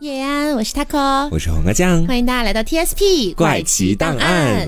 叶安，我是 taco，我是黄瓜酱，欢迎大家来到 TSP 怪奇档案。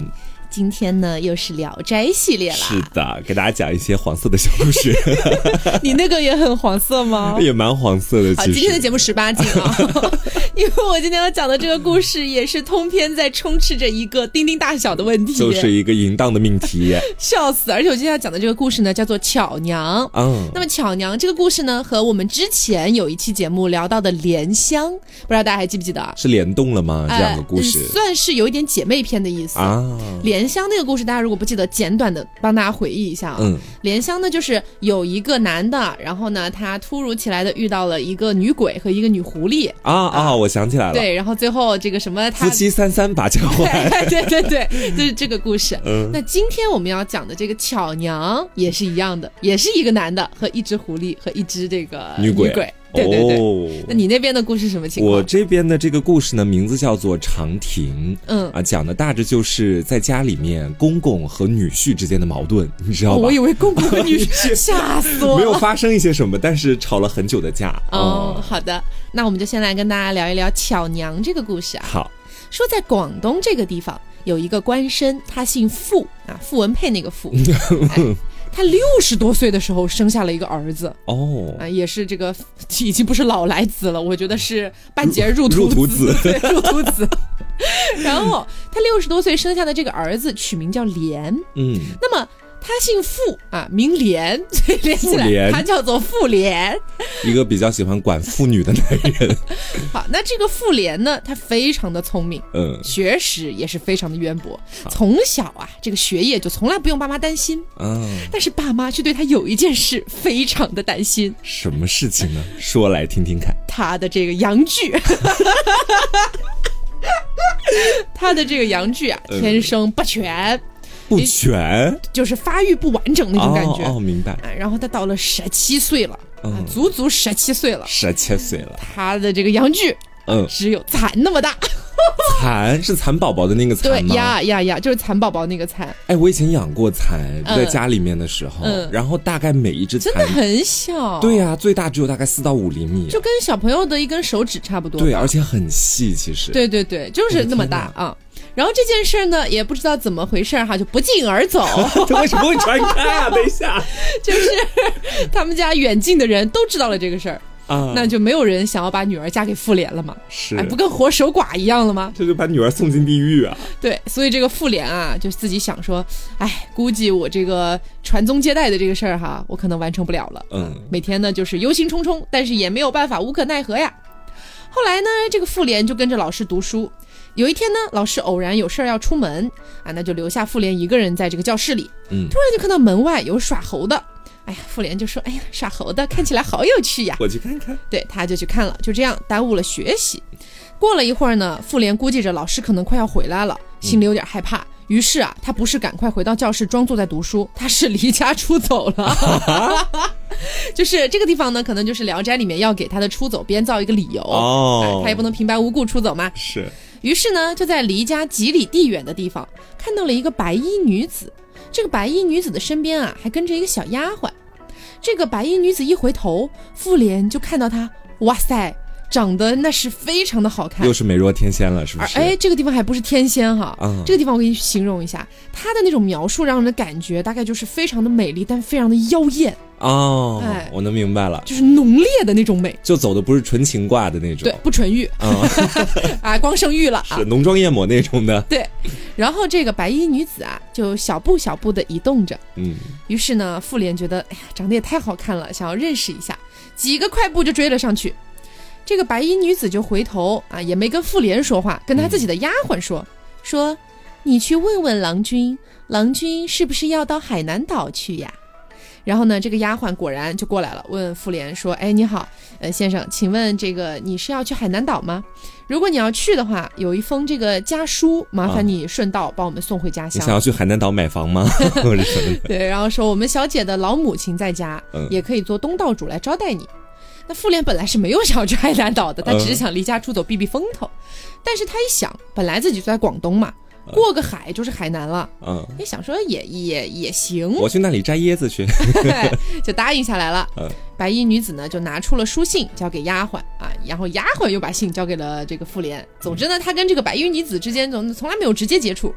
今天呢，又是《聊斋》系列了。是的，给大家讲一些黄色的小故事。你那个也很黄色吗？也蛮黄色的。好，今天的节目十八禁啊，因为我今天要讲的这个故事也是通篇在充斥着一个丁丁大小的问题，就是一个淫荡的命题，笑死！而且我今天要讲的这个故事呢，叫做巧娘。嗯，那么巧娘这个故事呢，和我们之前有一期节目聊到的莲香，不知道大家还记不记得？是联动了吗？这样的故事算是有一点姐妹篇的意思啊。莲。莲香那个故事，大家如果不记得，简短的帮大家回忆一下啊。嗯，莲香呢，就是有一个男的，然后呢，他突如其来的遇到了一个女鬼和一个女狐狸啊啊！我想起来了，对，然后最后这个什么他，夫妻三三把交换，对对对，就是这个故事。嗯，那今天我们要讲的这个巧娘也是一样的，也是一个男的和一只狐狸和一只这个女鬼。对对对，那你那边的故事什么情况？我这边的这个故事呢，名字叫做长亭。嗯啊，讲的大致就是在家里面公公和女婿之间的矛盾，你知道吗？我以为公公和女婿 吓死我，没有发生一些什么，但是吵了很久的架。哦，好的，那我们就先来跟大家聊一聊巧娘这个故事啊。好，说在广东这个地方有一个官绅，他姓傅啊，傅文佩那个傅。他六十多岁的时候生下了一个儿子哦，啊，也是这个 已经不是老来子了，我觉得是半截入土子，入土子。然后他六十多岁生下的这个儿子取名叫莲，嗯，那么。他姓傅啊，名莲，所 以连起来他叫做傅莲，一个比较喜欢管妇女的男人。好，那这个傅莲呢，他非常的聪明，嗯，学识也是非常的渊博，从小啊，这个学业就从来不用爸妈担心，嗯，但是爸妈却对他有一件事非常的担心，什么事情呢？说来听听看。他的这个阳具，他的这个阳具啊，天生不全。不全，就是发育不完整那种感觉。哦，明白。然后他到了十七岁了，足足十七岁了。十七岁了，他的这个阳具，嗯，只有蚕那么大。蚕 是蚕宝宝的那个蚕吗？呀呀呀，就是蚕宝宝那个蚕。哎，我以前养过蚕，在家里面的时候，然后大概每一只蚕真的很小。对呀，最大只有大概四到五厘米，就跟小朋友的一根手指差不多。对，而且很细，其实。对对对，就是那么大啊。然后这件事呢，也不知道怎么回事哈，就不胫而走。这为什么会传开啊？等一下，就是他们家远近的人都知道了这个事儿啊，那就没有人想要把女儿嫁给妇联了嘛？是，不跟活守寡一样了吗？这就把女儿送进地狱啊！对，所以这个妇联啊，就自己想说，哎，估计我这个传宗接代的这个事儿哈，我可能完成不了了。嗯，每天呢就是忧心忡忡，但是也没有办法，无可奈何呀。后来呢，这个妇联就跟着老师读书。有一天呢，老师偶然有事儿要出门啊，那就留下妇联一个人在这个教室里。嗯，突然就看到门外有耍猴的，哎呀，妇联就说：“哎呀，耍猴的看起来好有趣呀！”我去看看。对，他就去看了，就这样耽误了学习。过了一会儿呢，妇联估计着老师可能快要回来了，心里有点害怕，于是啊，他不是赶快回到教室装作在读书，他是离家出走了。就是这个地方呢，可能就是《聊斋》里面要给他的出走编造一个理由哦，他也不能平白无故出走嘛。是。于是呢，就在离家几里地远的地方看到了一个白衣女子。这个白衣女子的身边啊，还跟着一个小丫鬟。这个白衣女子一回头，妇联就看到她，哇塞，长得那是非常的好看，又是美若天仙了，是不是？哎，这个地方还不是天仙哈，这个地方我给你形容一下，她的那种描述，让人的感觉大概就是非常的美丽，但非常的妖艳。哦，哎，我能明白了，就是浓烈的那种美，就走的不是纯情挂的那种，对，不纯欲，啊，光圣欲了，是浓妆艳抹那种的，对。然后这个白衣女子啊，就小步小步的移动着，嗯。于是呢，妇联觉得，哎呀，长得也太好看了，想要认识一下，几个快步就追了上去。这个白衣女子就回头啊，也没跟妇联说话，跟她自己的丫鬟说，说，你去问问郎君，郎君是不是要到海南岛去呀？然后呢，这个丫鬟果然就过来了，问妇联说：“哎，你好，呃，先生，请问这个你是要去海南岛吗？如果你要去的话，有一封这个家书，麻烦你顺道帮我们送回家乡。你想要去海南岛买房吗？对，然后说我们小姐的老母亲在家，也可以做东道主来招待你。那妇联本来是没有想要去海南岛的，他只是想离家出走避避风头。但是他一想，本来自己就在广东嘛。”过个海就是海南了。嗯，你想说也也也行，我去那里摘椰子去，就答应下来了。嗯，白衣女子呢就拿出了书信交给丫鬟啊，然后丫鬟又把信交给了这个妇联。总之呢，她跟这个白衣女子之间总从来没有直接接触。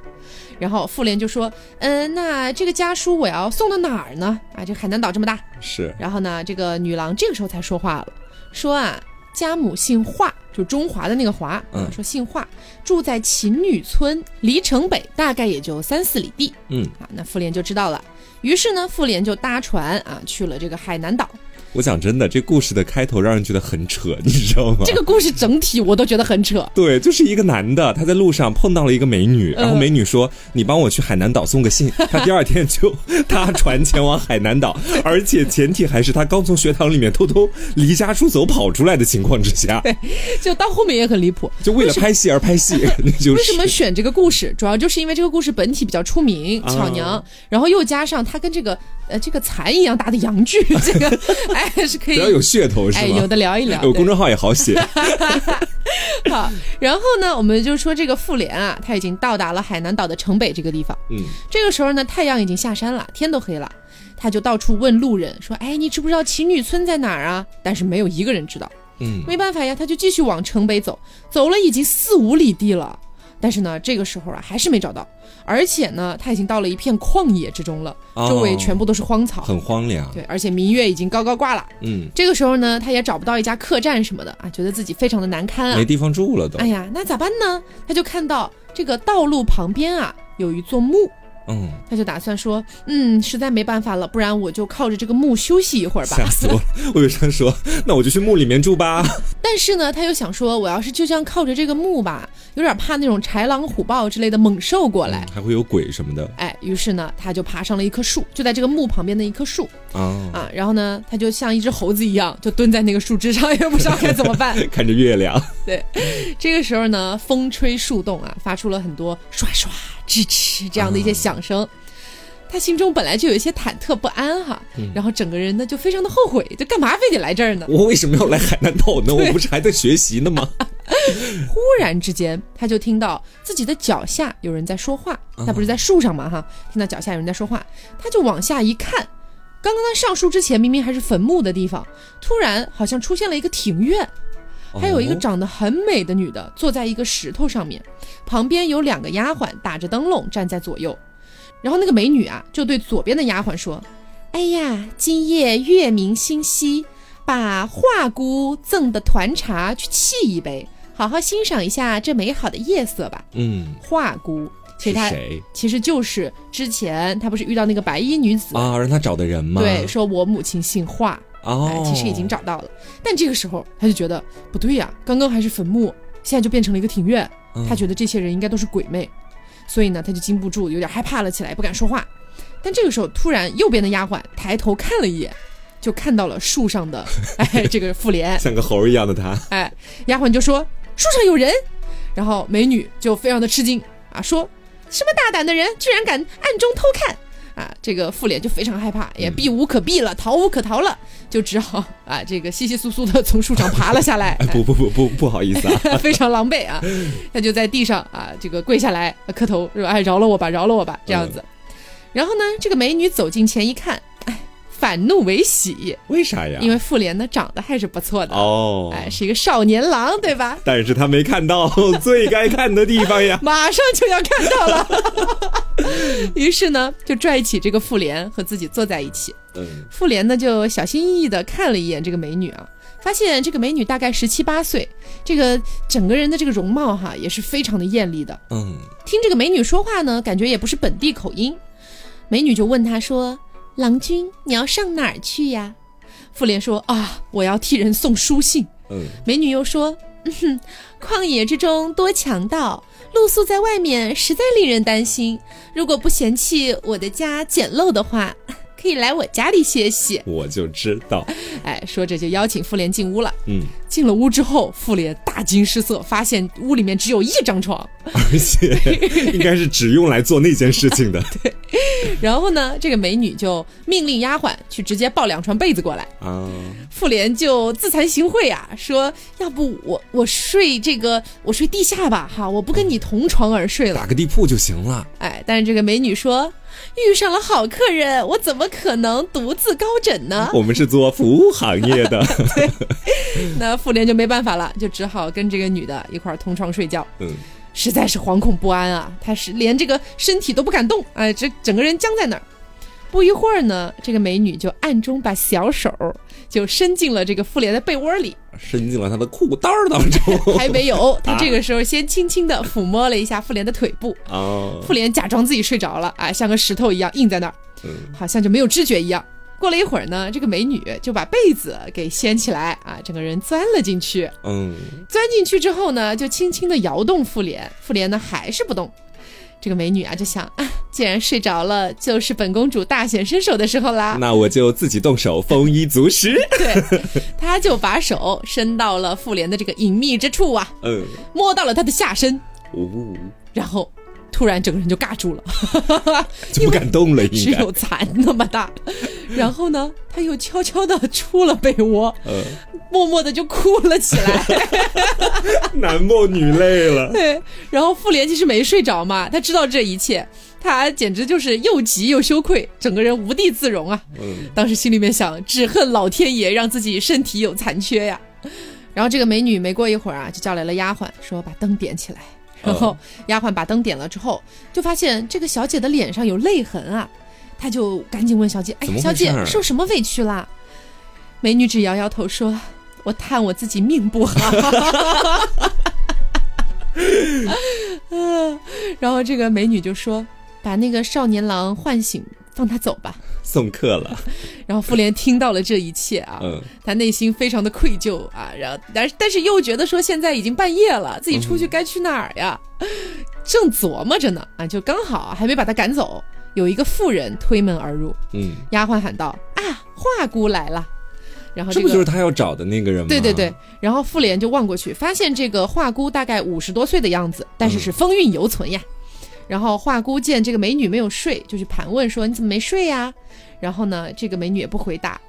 然后妇联就说：“嗯，那这个家书我要送到哪儿呢？啊，这海南岛这么大，是。然后呢，这个女郎这个时候才说话了，说啊。”家母姓华，就中华的那个华。嗯，说姓华，住在秦女村，离城北大概也就三四里地。嗯，啊，那妇联就知道了。于是呢，妇联就搭船啊，去了这个海南岛。我讲真的，这故事的开头让人觉得很扯，你知道吗？这个故事整体我都觉得很扯。对，就是一个男的，他在路上碰到了一个美女，然后美女说：“你帮我去海南岛送个信。”他第二天就 搭船前往海南岛，而且前提还是他刚从学堂里面偷偷离家出走跑出来的情况之下。对，就到后面也很离谱，就为了拍戏而拍戏。就为什么选这个故事？主要就是因为这个故事本体比较出名，巧娘，然后又加上他跟这个呃这个蚕一样大的洋剧，这个哎是可以。噱头是吗？有的聊一聊，有公众号也好写。好，然后呢，我们就说这个妇联啊，他已经到达了海南岛的城北这个地方。嗯，这个时候呢，太阳已经下山了，天都黑了，他就到处问路人说：“哎，你知不知道秦女村在哪儿啊？”但是没有一个人知道。嗯，没办法呀，他就继续往城北走，走了已经四五里地了。但是呢，这个时候啊，还是没找到，而且呢，他已经到了一片旷野之中了，周围全部都是荒草，很荒凉。对，而且明月已经高高挂了。嗯，这个时候呢，他也找不到一家客栈什么的啊，觉得自己非常的难堪啊，没地方住了都。哎呀，那咋办呢？他就看到这个道路旁边啊，有一座墓。嗯，他就打算说，嗯，实在没办法了，不然我就靠着这个墓休息一会儿吧。吓死我了！我有人说，那我就去墓里面住吧。但是呢，他又想说，我要是就这样靠着这个墓吧，有点怕那种豺狼虎豹之类的猛兽过来，还会有鬼什么的。哎，于是呢，他就爬上了一棵树，就在这个墓旁边的一棵树啊啊，然后呢，他就像一只猴子一样，就蹲在那个树枝上，也不知道该怎么办，看着月亮。对，这个时候呢，风吹树动啊，发出了很多唰唰。吱吱这样的一些响声，他心中本来就有一些忐忑不安哈，然后整个人呢就非常的后悔，就干嘛非得来这儿呢？我为什么要来海南岛呢？我不是还在学习呢吗？忽然之间，他就听到自己的脚下有人在说话，那不是在树上吗？哈，听到脚下有人在说话，他就往下一看，刚刚他上树之前明明还是坟墓的地方，突然好像出现了一个庭院。还有一个长得很美的女的坐在一个石头上面，旁边有两个丫鬟打着灯笼站在左右。然后那个美女啊，就对左边的丫鬟说：“哎呀，今夜月明星稀，把华姑赠的团茶去沏一杯，好好欣赏一下这美好的夜色吧。”嗯，华姑其实谁？其实就是之前他不是遇到那个白衣女子啊，让他找的人吗？对，说我母亲姓华。哦，其实已经找到了，但这个时候他就觉得不对呀，刚刚还是坟墓，现在就变成了一个庭院，他觉得这些人应该都是鬼魅，所以呢，他就禁不住有点害怕了起来，不敢说话。但这个时候，突然右边的丫鬟抬头看了一眼，就看到了树上的 哎这个妇联，像个猴一样的他，哎，丫鬟就说树上有人，然后美女就非常的吃惊啊，说什么大胆的人，居然敢暗中偷看。啊，这个妇联就非常害怕，也避无可避了，逃无可逃了，就只好啊，这个稀稀疏疏的从树上爬了下来。不不不不，不好意思啊，非常狼狈啊，他就在地上啊，这个跪下来磕头说：“哎，饶了我吧，饶了我吧。”这样子。然后呢，这个美女走近前一看。反怒为喜，为啥呀？因为妇联呢长得还是不错的哦，哎，是一个少年郎，对吧？但是他没看到 最该看的地方呀，马上就要看到了。于是呢，就拽起这个妇联和自己坐在一起。嗯，妇联呢就小心翼翼的看了一眼这个美女啊，发现这个美女大概十七八岁，这个整个人的这个容貌哈也是非常的艳丽的。嗯，听这个美女说话呢，感觉也不是本地口音。美女就问他说。郎君，你要上哪儿去呀？妇联说：“啊，我要替人送书信。”嗯，美女又说：“哼，旷野之中多强盗，露宿在外面实在令人担心。如果不嫌弃我的家简陋的话，可可以来我家里歇息。我就知道，哎，说着就邀请妇联进屋了。嗯，进了屋之后，妇联大惊失色，发现屋里面只有一张床，而且应该是只用来做那件事情的。对。然后呢，这个美女就命令丫鬟去直接抱两床被子过来。啊。妇联就自惭形秽啊，说要不我我睡这个我睡地下吧，哈，我不跟你同床而睡了，打个地铺就行了。哎，但是这个美女说。遇上了好客人，我怎么可能独自高枕呢？我们是做服务行业的。对，那妇联就没办法了，就只好跟这个女的一块儿同床睡觉。嗯，实在是惶恐不安啊，她是连这个身体都不敢动，哎，这整个人僵在那儿。不一会儿呢，这个美女就暗中把小手就伸进了这个妇联的被窝里，伸进了她的裤裆当中。还没有，她这个时候先轻轻的抚摸了一下妇联的腿部。哦，妇联假装自己睡着了，啊，像个石头一样硬在那儿，好像就没有知觉一样。过了一会儿呢，这个美女就把被子给掀起来，啊，整个人钻了进去。嗯，钻进去之后呢，就轻轻的摇动妇联，妇联呢还是不动。这个美女啊，就想啊，既然睡着了，就是本公主大显身手的时候啦。那我就自己动手，丰衣足食。对，她就把手伸到了妇联的这个隐秘之处啊，嗯，摸到了她的下身，哦，然后。突然，整个人就尬住了，就不敢动了。只有蚕那么大，然后呢，他又悄悄的出了被窝，默默的就哭了起来。男默女泪了。对，然后妇联其实没睡着嘛，他知道这一切，他简直就是又急又羞愧，整个人无地自容啊。嗯，当时心里面想，只恨老天爷让自己身体有残缺呀。然后这个美女没过一会儿啊，就叫来了丫鬟，说把灯点起来。然后丫鬟把灯点了之后，就发现这个小姐的脸上有泪痕啊，她就赶紧问小姐：“哎，小姐受什么委屈啦？”美女只摇摇头说：“我叹我自己命不好。”然后这个美女就说：“把那个少年郎唤醒。”放他走吧，送客了。然后妇联听到了这一切啊，嗯，他内心非常的愧疚啊，然后但但是又觉得说现在已经半夜了，自己出去该去哪儿呀？正琢磨着呢，啊，就刚好还没把他赶走，有一个妇人推门而入，嗯，丫鬟喊道：“啊，华姑来了。”然后这不就是他要找的那个人吗？对对对。然后妇联就望过去，发现这个华姑大概五十多岁的样子，但是是风韵犹存呀。然后华姑见这个美女没有睡，就去盘问说：“你怎么没睡呀？”然后呢，这个美女也不回答。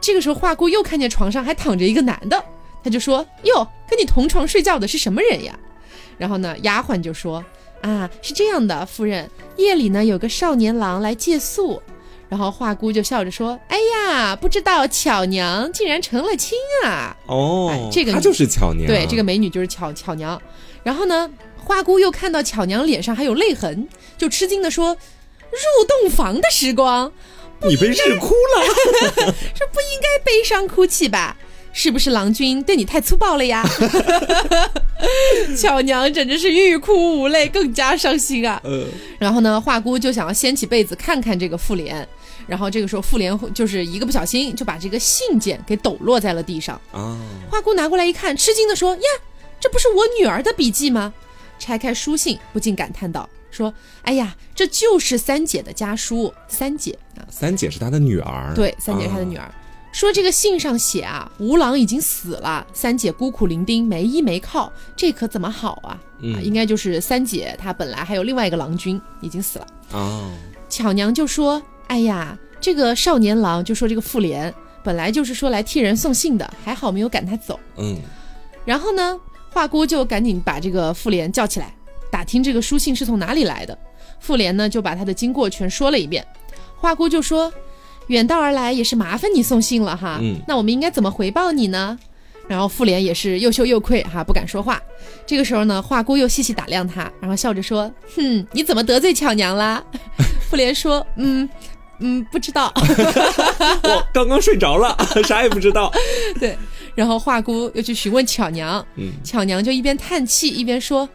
这个时候，华姑又看见床上还躺着一个男的，她就说：“哟，跟你同床睡觉的是什么人呀？”然后呢，丫鬟就说：“啊，是这样的，夫人，夜里呢有个少年郎来借宿。”然后华姑就笑着说：“哎呀，不知道巧娘竟然成了亲啊！”哦，这个她就是巧娘。对，这个美女就是巧巧娘。然后呢？花姑又看到巧娘脸上还有泪痕，就吃惊的说：“入洞房的时光，你被日哭了，这不应该悲伤哭泣吧？是不是郎君对你太粗暴了呀？” 巧娘简直是欲哭无泪，更加伤心啊。嗯。然后呢，花姑就想要掀起被子看看这个妇联，然后这个时候妇联就是一个不小心就把这个信件给抖落在了地上啊。花姑拿过来一看，吃惊的说：“呀，这不是我女儿的笔记吗？”拆开书信，不禁感叹道：“说，哎呀，这就是三姐的家书。三姐啊，三姐是她的女儿。对，三姐是她的女儿。说这个信上写啊，吴郎已经死了，三姐孤苦伶仃，没依没靠，这可怎么好啊？嗯，应该就是三姐她本来还有另外一个郎君已经死了。哦，巧娘就说：哎呀，这个少年郎就说这个妇联本来就是说来替人送信的，还好没有赶他走。嗯，然后呢？”华姑就赶紧把这个妇联叫起来，打听这个书信是从哪里来的。妇联呢就把他的经过全说了一遍。华姑就说：“远道而来也是麻烦你送信了哈，嗯，那我们应该怎么回报你呢？”然后妇联也是又羞又愧哈，不敢说话。这个时候呢，华姑又细细打量他，然后笑着说：“哼，你怎么得罪巧娘啦？”妇联说：“嗯。”嗯，不知道，我刚刚睡着了，啥也不知道。对，然后华姑又去询问巧娘，嗯，巧娘就一边叹气一边说：“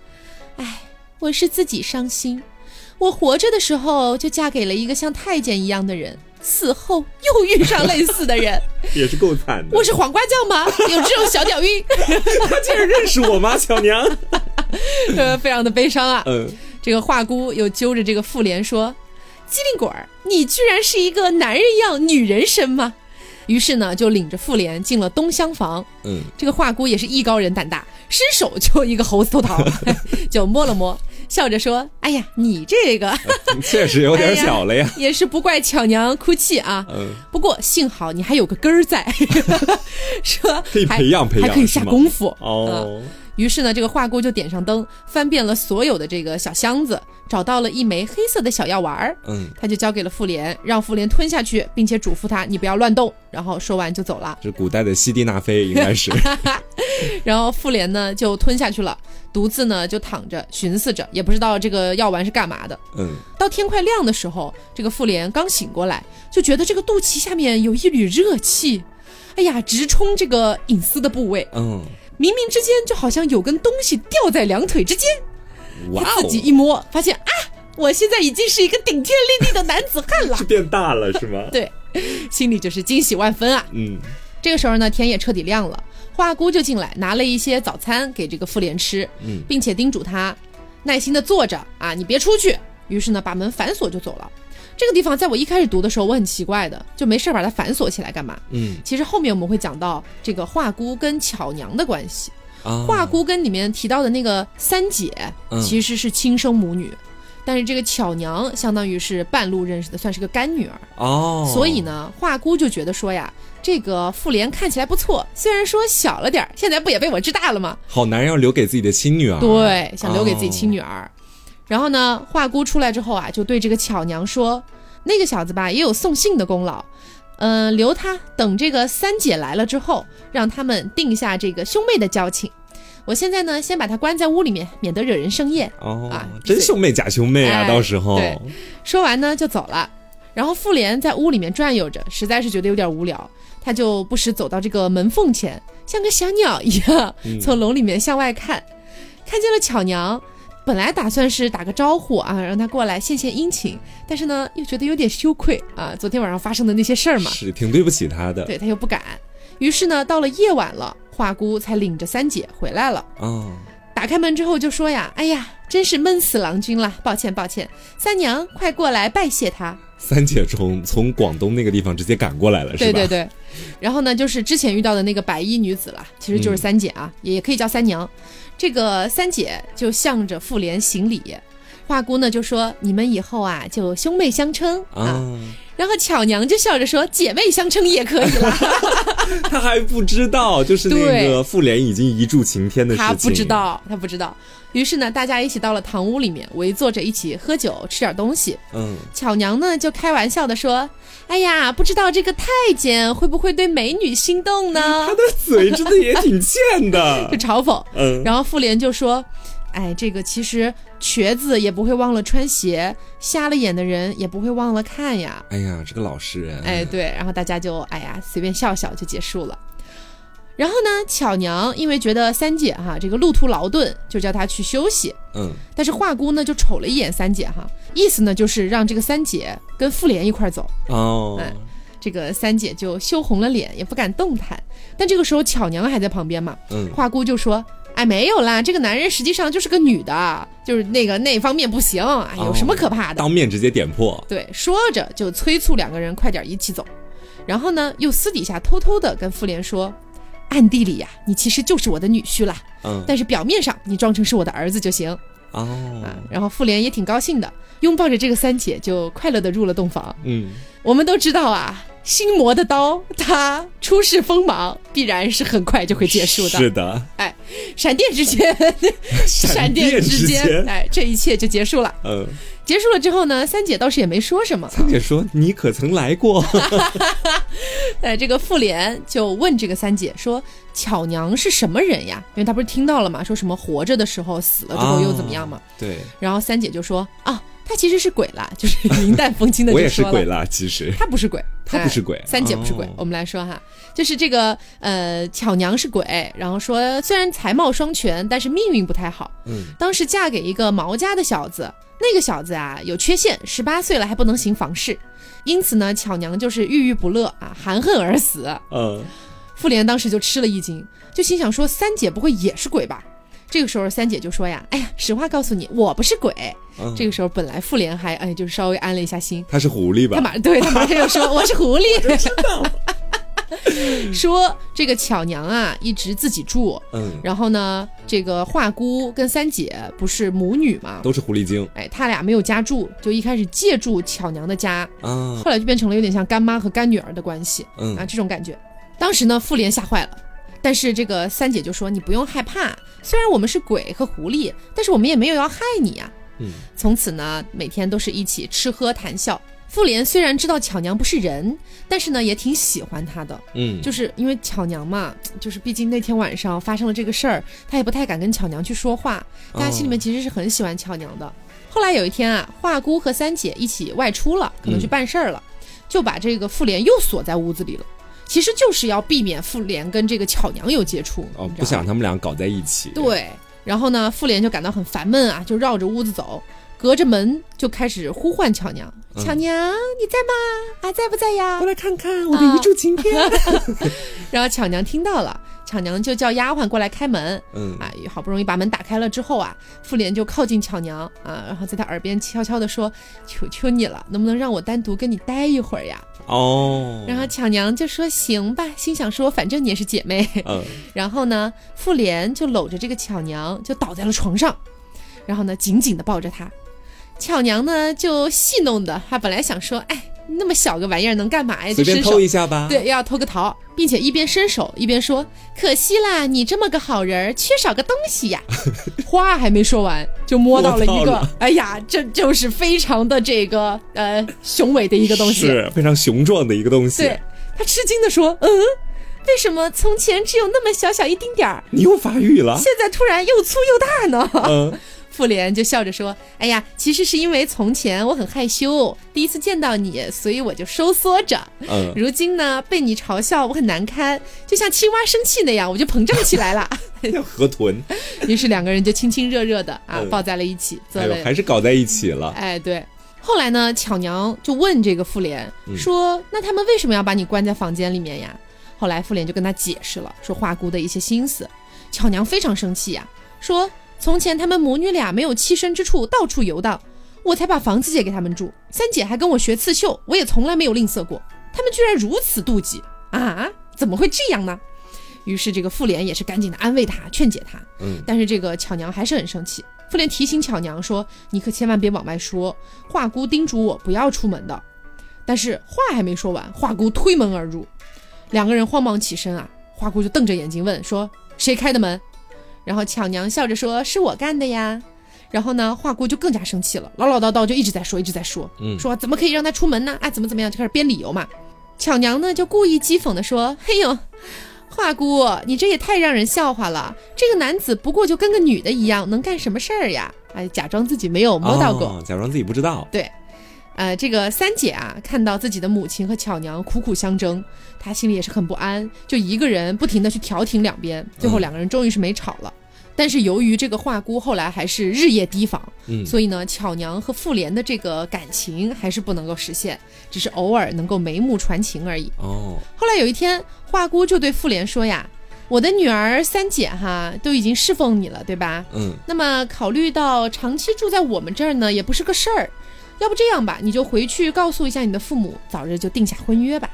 哎，我是自己伤心，我活着的时候就嫁给了一个像太监一样的人，死后又遇上类似的人，也是够惨的。我是黄瓜酱吗？有这种小屌运？他竟然认识我吗？巧娘，呃，非常的悲伤啊。嗯，这个华姑又揪着这个妇联说。”机灵鬼儿，你居然是一个男人样女人身吗？于是呢，就领着妇联进了东厢房。嗯，这个华姑也是艺高人胆大，伸手就一个猴子偷桃，就摸了摸，笑着说：“哎呀，你这个确实有点 小了呀。”也是不怪巧娘哭泣啊。嗯，不过幸好你还有个根儿在，说可以培养培养，还可以下功夫哦。于是呢，这个画姑就点上灯，翻遍了所有的这个小箱子，找到了一枚黑色的小药丸儿。嗯，他就交给了妇联，让妇联吞下去，并且嘱咐他你不要乱动。然后说完就走了。这古代的西地那非应该是。然后妇联呢就吞下去了，独自呢就躺着寻思着，也不知道这个药丸是干嘛的。嗯，到天快亮的时候，这个妇联刚醒过来，就觉得这个肚脐下面有一缕热气，哎呀，直冲这个隐私的部位。嗯。冥冥之间就好像有根东西吊在两腿之间，他自己一摸，发现啊，我现在已经是一个顶天立地的男子汉了，是 变大了是吗？对，心里就是惊喜万分啊。嗯，这个时候呢，天也彻底亮了，花姑就进来拿了一些早餐给这个妇联吃，嗯，并且叮嘱他耐心的坐着啊，你别出去。于是呢，把门反锁就走了。这个地方在我一开始读的时候，我很奇怪的，就没事把它反锁起来干嘛？嗯，其实后面我们会讲到这个华姑跟巧娘的关系。华姑跟里面提到的那个三姐其实是亲生母女，但是这个巧娘相当于是半路认识的，算是个干女儿。哦，所以呢，华姑就觉得说呀，这个妇联看起来不错，虽然说小了点现在不也被我治大了吗？好男人要留给自己的亲女儿。对，想留给自己亲女儿。然后呢，华姑出来之后啊，就对这个巧娘说：“那个小子吧，也有送信的功劳，嗯，留他等这个三姐来了之后，让他们定下这个兄妹的交情。我现在呢，先把他关在屋里面，免得惹人生厌。哦，啊，真兄妹假兄妹啊，到时候。对，说完呢就走了。然后妇联在屋里面转悠着，实在是觉得有点无聊，他就不时走到这个门缝前，像个小鸟一样，从笼里面向外看，看见了巧娘。本来打算是打个招呼啊，让他过来献献殷勤，但是呢，又觉得有点羞愧啊。昨天晚上发生的那些事儿嘛，是挺对不起他的。对他又不敢，于是呢，到了夜晚了，华姑才领着三姐回来了。哦，打开门之后就说呀：“哎呀，真是闷死郎君了，抱歉抱歉，三娘快过来拜谢他。”三姐从从广东那个地方直接赶过来了，是吧？对对对。然后呢，就是之前遇到的那个白衣女子了，其实就是三姐啊，也可以叫三娘。这个三姐就向着妇联行礼，华姑呢就说：“你们以后啊就兄妹相称啊。”然后巧娘就笑着说：“姐妹相称也可以了。”他还不知道，就是那个妇联已经一柱擎天的事情。他不知道，他不知道。于是呢，大家一起到了堂屋里面，围坐着一起喝酒，吃点东西。嗯，巧娘呢就开玩笑的说：“哎呀，不知道这个太监会不会对美女心动呢？”他的嘴真的也挺贱的，就嘲讽。嗯，然后妇联就说。哎，这个其实瘸子也不会忘了穿鞋，瞎了眼的人也不会忘了看呀。哎呀，这个老实人。哎，对，然后大家就哎呀随便笑笑就结束了。然后呢，巧娘因为觉得三姐哈这个路途劳顿，就叫她去休息。嗯。但是华姑呢就瞅了一眼三姐哈，意思呢就是让这个三姐跟妇联一块走。哦。哎，这个三姐就羞红了脸，也不敢动弹。但这个时候巧娘还在旁边嘛。嗯。华姑就说。哎，没有啦，这个男人实际上就是个女的，就是那个那方面不行，哎，有什么可怕的？当面直接点破。对，说着就催促两个人快点一起走，然后呢，又私底下偷偷的跟妇联说，暗地里呀，你其实就是我的女婿啦，嗯，但是表面上你装成是我的儿子就行。哦，啊，然后妇联也挺高兴的，拥抱着这个三姐就快乐的入了洞房。嗯，我们都知道啊。心魔的刀，它出世锋芒，必然是很快就会结束的。是的，哎，闪电之间，闪电之间，哎，这一切就结束了。嗯，结束了之后呢，三姐倒是也没说什么。三姐说：“你可曾来过？” 哎，这个妇联就问这个三姐说：“巧娘是什么人呀？”因为她不是听到了嘛，说什么活着的时候死了之后又怎么样嘛？对。然后三姐就说：“啊。”他其实是鬼啦，就是云淡风轻的 我也是鬼啦，其实他不是鬼，他不是鬼，三姐不是鬼。我们来说哈，就是这个呃，巧娘是鬼，然后说虽然才貌双全，但是命运不太好。嗯，当时嫁给一个毛家的小子，那个小子啊有缺陷，十八岁了还不能行房事，因此呢，巧娘就是郁郁不乐啊，含恨而死。嗯，妇联当时就吃了一惊，就心想说三姐不会也是鬼吧？这个时候三姐就说呀：“哎呀，实话告诉你，我不是鬼。”这个时候本来妇联还哎，就是稍微安了一下心。他是狐狸吧？他马对他马上就说：“我是狐狸。”知道。说这个巧娘啊，一直自己住。嗯。然后呢，这个华姑跟三姐不是母女嘛？都是狐狸精。哎，他俩没有家住，就一开始借住巧娘的家。啊。后来就变成了有点像干妈和干女儿的关系。嗯。啊，这种感觉。当时呢，妇联吓坏了。但是这个三姐就说：“你不用害怕，虽然我们是鬼和狐狸，但是我们也没有要害你呀。”嗯。从此呢，每天都是一起吃喝谈笑。妇联虽然知道巧娘不是人，但是呢也挺喜欢她的，嗯，就是因为巧娘嘛，就是毕竟那天晚上发生了这个事儿，她也不太敢跟巧娘去说话，大家心里面其实是很喜欢巧娘的。后来有一天啊，华姑和三姐一起外出了，可能去办事儿了，就把这个妇联又锁在屋子里了，其实就是要避免妇联跟这个巧娘有接触，哦，不想他们俩搞在一起。对，然后呢，妇联就感到很烦闷啊，就绕着屋子走。隔着门就开始呼唤巧娘，巧娘你在吗？啊，在不在呀？过来看看我的一柱擎天。然后巧娘听到了，巧娘就叫丫鬟过来开门。嗯，啊，好不容易把门打开了之后啊，妇联就靠近巧娘啊，然后在她耳边悄悄地说：“求求你了，能不能让我单独跟你待一会儿呀？”哦。然后巧娘就说：“行吧。”心想说：“反正你也是姐妹。”嗯。然后呢，妇联就搂着这个巧娘就倒在了床上，然后呢，紧紧地抱着她。巧娘呢，就戏弄的，她本来想说，哎，那么小个玩意儿能干嘛呀？随便偷一下吧。对，要偷个桃，并且一边伸手一边说：“可惜啦，你这么个好人，缺少个东西呀。” 话还没说完，就摸到了一个，哎呀，这就是非常的这个呃雄伟的一个东西，是非常雄壮的一个东西。对，他吃惊的说：“嗯，为什么从前只有那么小小一丁点儿，你又发育了？现在突然又粗又大呢？”嗯。妇联就笑着说：“哎呀，其实是因为从前我很害羞，第一次见到你，所以我就收缩着。嗯，如今呢，被你嘲笑，我很难堪，就像青蛙生气那样，我就膨胀起来了。要河豚。于是两个人就亲亲热热的啊，抱在了一起，做了还是搞在一起了。哎，对。后来呢，巧娘就问这个妇联说：‘那他们为什么要把你关在房间里面呀？’后来妇联就跟他解释了，说花姑的一些心思。巧娘非常生气呀，说。”从前他们母女俩没有栖身之处，到处游荡，我才把房子借给他们住。三姐还跟我学刺绣，我也从来没有吝啬过。他们居然如此妒忌啊！怎么会这样呢？于是这个妇联也是赶紧的安慰她，劝解她。嗯，但是这个巧娘还是很生气。妇联提醒巧娘说：“你可千万别往外说，华姑叮嘱我不要出门的。”但是话还没说完，华姑推门而入，两个人慌忙起身啊。华姑就瞪着眼睛问说：“谁开的门？”然后巧娘笑着说：“是我干的呀。”然后呢，华姑就更加生气了，唠唠叨叨就一直在说，一直在说，嗯，说怎么可以让他出门呢？哎，怎么怎么样，就开始编理由嘛。巧娘呢就故意讥讽的说：“嘿呦，华姑，你这也太让人笑话了。这个男子不过就跟个女的一样，能干什么事儿呀？哎，假装自己没有摸到过，假装自己不知道。对。”呃，这个三姐啊，看到自己的母亲和巧娘苦苦相争，她心里也是很不安，就一个人不停的去调停两边，最后两个人终于是没吵了。但是由于这个华姑后来还是日夜提防，嗯，所以呢，巧娘和妇联的这个感情还是不能够实现，只是偶尔能够眉目传情而已。哦，后来有一天，华姑就对妇联说呀：“我的女儿三姐哈都已经侍奉你了，对吧？嗯，那么考虑到长期住在我们这儿呢，也不是个事儿。”要不这样吧，你就回去告诉一下你的父母，早日就定下婚约吧。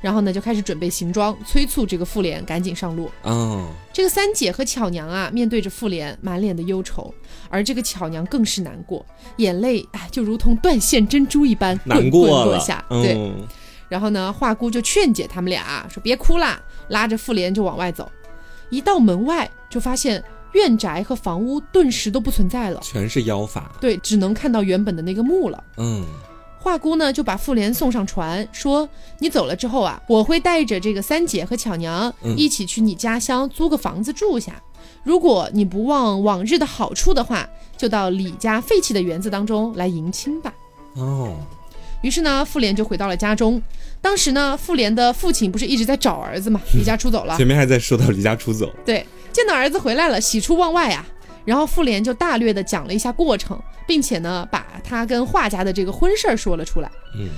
然后呢，就开始准备行装，催促这个妇联赶紧上路。哦，这个三姐和巧娘啊，面对着妇联，满脸的忧愁，而这个巧娘更是难过，眼泪啊就如同断线珍珠一般 滚滚落下。对，然后呢，华姑就劝解他们俩说：“别哭啦，拉着妇联就往外走。一到门外，就发现。院宅和房屋顿时都不存在了，全是妖法。对，只能看到原本的那个墓了。嗯，华姑呢就把妇联送上船，说：“你走了之后啊，我会带着这个三姐和巧娘一起去你家乡租个房子住下。如果你不忘往日的好处的话，就到李家废弃的园子当中来迎亲吧。”哦，于是呢，妇联就回到了家中。当时呢，妇联的父亲不是一直在找儿子嘛，离家出走了。前面还在说到离家出走，对。见到儿子回来了，喜出望外啊！然后妇联就大略的讲了一下过程，并且呢，把他跟画家的这个婚事儿说了出来。嗯，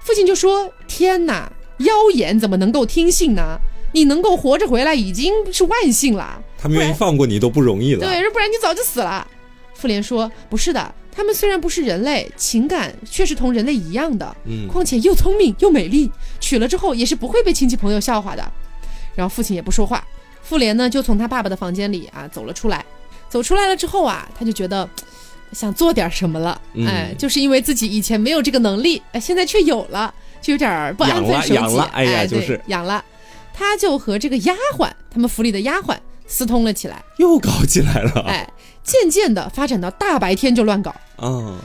父亲就说：“天哪，妖言怎么能够听信呢？你能够活着回来已经是万幸了。他们愿意放过你都不容易了。对，不然你早就死了。妇联说：“不是的，他们虽然不是人类，情感却是同人类一样的。嗯，况且又聪明又美丽，娶了之后也是不会被亲戚朋友笑话的。”然后父亲也不说话。妇联呢，就从他爸爸的房间里啊走了出来。走出来了之后啊，他就觉得想做点什么了。哎，就是因为自己以前没有这个能力，哎，现在却有了，就有点不安分守己。哎呀，就是养了。他就和这个丫鬟，他们府里的丫鬟私通了起来，又搞起来了。哎。渐渐的发展到大白天就乱搞嗯！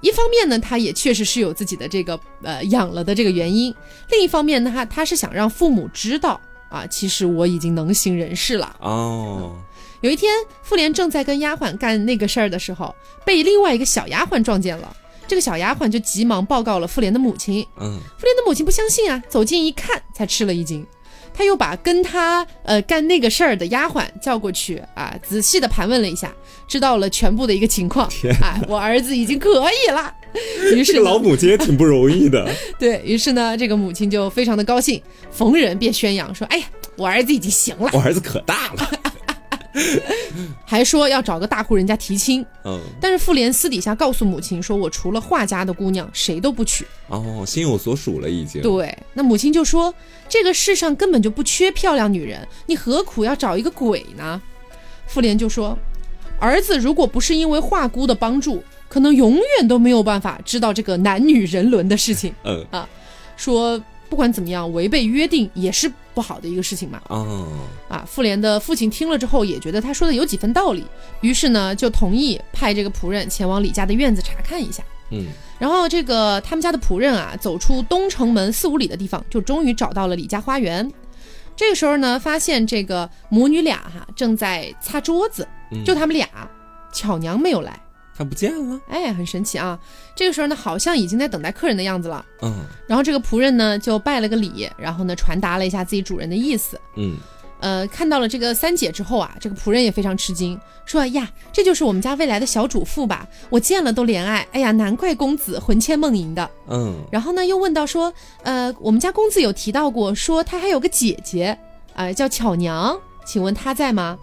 一方面呢，他也确实是有自己的这个呃养了的这个原因；另一方面呢，他他是想让父母知道啊，其实我已经能行人事了哦。有一天，妇联正在跟丫鬟干那个事儿的时候，被另外一个小丫鬟撞见了。这个小丫鬟就急忙报告了妇联的母亲。嗯，妇联的母亲不相信啊，走近一看，才吃了一惊。他又把跟他呃干那个事儿的丫鬟叫过去啊，仔细的盘问了一下，知道了全部的一个情况。哎，我儿子已经可以了。于是老母亲也挺不容易的。对于是呢，这个母亲就非常的高兴，逢人便宣扬说：“哎呀，我儿子已经行了，我儿子可大了。” 还说要找个大户人家提亲，嗯，但是妇联私底下告诉母亲说：“我除了画家的姑娘，谁都不娶。”哦，心有所属了已经。对，那母亲就说：“这个世上根本就不缺漂亮女人，你何苦要找一个鬼呢？”妇联就说：“儿子如果不是因为画姑的帮助，可能永远都没有办法知道这个男女人伦的事情。”嗯啊，说。不管怎么样，违背约定也是不好的一个事情嘛。哦，啊，妇联的父亲听了之后也觉得他说的有几分道理，于是呢就同意派这个仆人前往李家的院子查看一下。嗯，然后这个他们家的仆人啊，走出东城门四五里的地方，就终于找到了李家花园。这个时候呢，发现这个母女俩哈正在擦桌子，就他们俩，巧娘没有来。他不见了，哎，很神奇啊！这个时候呢，好像已经在等待客人的样子了。嗯，然后这个仆人呢就拜了个礼，然后呢传达了一下自己主人的意思。嗯，呃，看到了这个三姐之后啊，这个仆人也非常吃惊，说呀，这就是我们家未来的小主妇吧？我见了都怜爱。哎呀，难怪公子魂牵梦萦的。嗯，然后呢又问到说，呃，我们家公子有提到过，说他还有个姐姐，啊，叫巧娘，请问她在吗？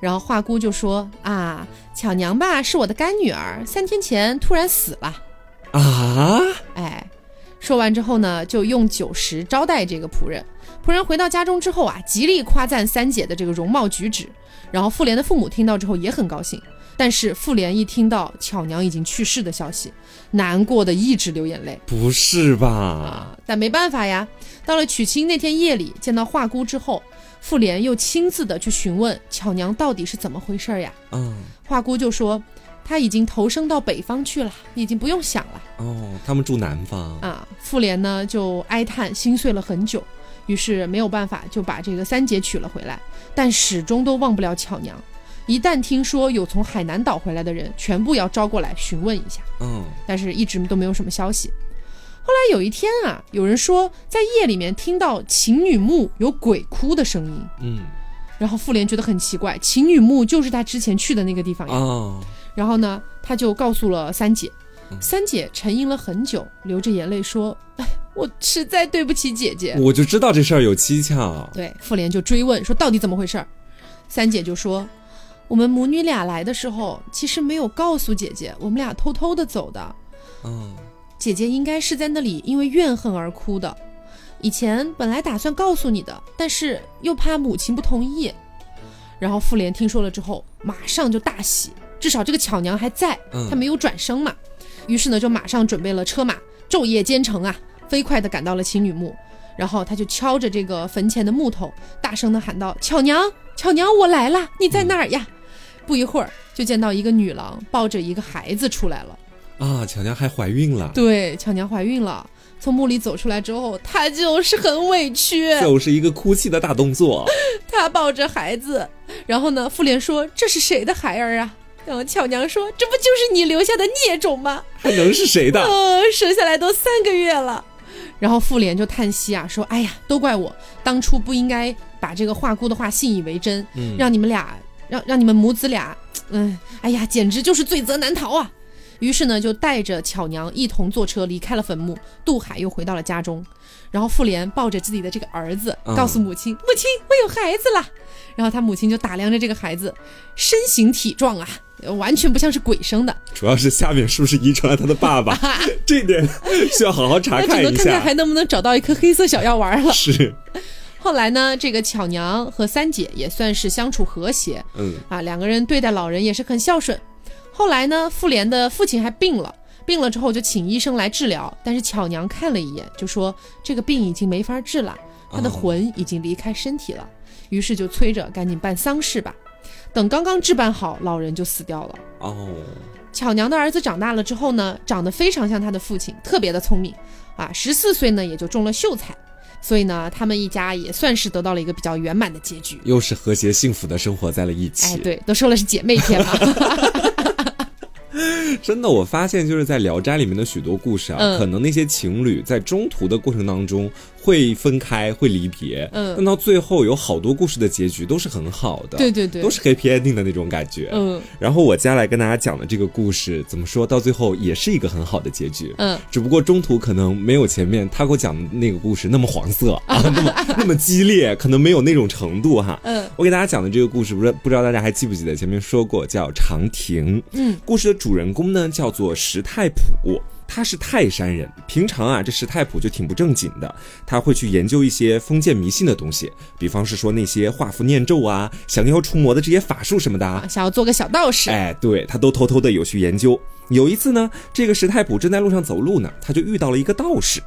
然后华姑就说啊，巧娘吧是我的干女儿，三天前突然死了。啊，哎，说完之后呢，就用酒食招待这个仆人。仆人回到家中之后啊，极力夸赞三姐的这个容貌举止。然后妇联的父母听到之后也很高兴，但是妇联一听到巧娘已经去世的消息，难过的一直流眼泪。不是吧？啊，但没办法呀。到了娶亲那天夜里，见到华姑之后。妇联又亲自的去询问巧娘到底是怎么回事呀？嗯，华姑就说他已经投生到北方去了，已经不用想了。哦，他们住南方啊。妇联呢就哀叹心碎了很久，于是没有办法就把这个三姐娶了回来，但始终都忘不了巧娘。一旦听说有从海南岛回来的人，全部要招过来询问一下。嗯，但是一直都没有什么消息。后来有一天啊，有人说在夜里面听到秦女墓有鬼哭的声音。嗯，然后妇联觉得很奇怪，秦女墓就是他之前去的那个地方呀。哦，然后呢，他就告诉了三姐，三姐沉吟了很久，流着眼泪说：“哎，我实在对不起姐姐。”我就知道这事儿有蹊跷。对，妇联就追问说：“到底怎么回事儿？”三姐就说：“我们母女俩来的时候，其实没有告诉姐姐，我们俩偷偷的走的。”嗯。姐姐应该是在那里因为怨恨而哭的，以前本来打算告诉你的，但是又怕母亲不同意。然后妇联听说了之后，马上就大喜，至少这个巧娘还在，她没有转生嘛。于是呢，就马上准备了车马，昼夜兼程啊，飞快的赶到了秦女墓。然后他就敲着这个坟前的木头，大声的喊道：“巧娘，巧娘，我来了，你在哪儿呀？”不一会儿，就见到一个女郎抱着一个孩子出来了。啊，巧娘还怀孕了。对，巧娘怀孕了，从墓里走出来之后，她就是很委屈，就是一个哭泣的大动作。她抱着孩子，然后呢，妇联说：“这是谁的孩儿啊？”然后巧娘说：“这不就是你留下的孽种吗？还能是谁的？呃，生下来都三个月了。”然后妇联就叹息啊，说：“哎呀，都怪我当初不应该把这个画姑的话信以为真，让你们俩，让让你们母子俩，嗯，哎呀，简直就是罪责难逃啊。”于是呢，就带着巧娘一同坐车离开了坟墓，杜海又回到了家中。然后妇联抱着自己的这个儿子，告诉母亲：“母亲，我有孩子了。”然后他母亲就打量着这个孩子，身形体壮啊，完全不像是鬼生的。主要是下面是不是遗传了他的爸爸？这点需要好好查看一下，看看还能不能找到一颗黑色小药丸了。是。后来呢，这个巧娘和三姐也算是相处和谐，嗯啊，两个人对待老人也是很孝顺。后来呢，妇联的父亲还病了，病了之后就请医生来治疗，但是巧娘看了一眼就说这个病已经没法治了，他的魂已经离开身体了，于是就催着赶紧办丧事吧。等刚刚置办好，老人就死掉了。哦，巧娘的儿子长大了之后呢，长得非常像他的父亲，特别的聪明，啊，十四岁呢也就中了秀才。所以呢，他们一家也算是得到了一个比较圆满的结局，又是和谐幸福的生活在了一起。哎，对，都说了是姐妹篇了。真的，我发现就是在《聊斋》里面的许多故事啊，可能那些情侣在中途的过程当中。会分开，会离别，嗯，但到最后有好多故事的结局都是很好的，对对对，都是 happy ending 的那种感觉，嗯。然后我接下来跟大家讲的这个故事，怎么说到最后也是一个很好的结局，嗯。只不过中途可能没有前面他给我讲的那个故事那么黄色啊，那么那么激烈，可能没有那种程度哈，嗯。我给大家讲的这个故事，不知不知道大家还记不记得前面说过叫长亭，嗯。故事的主人公呢叫做石太普。他是泰山人，平常啊，这石太普就挺不正经的，他会去研究一些封建迷信的东西，比方是说那些画符念咒啊、降妖除魔的这些法术什么的，啊想要做个小道士。哎，对他都偷偷的有去研究。有一次呢，这个石太普正在路上走路呢，他就遇到了一个道士。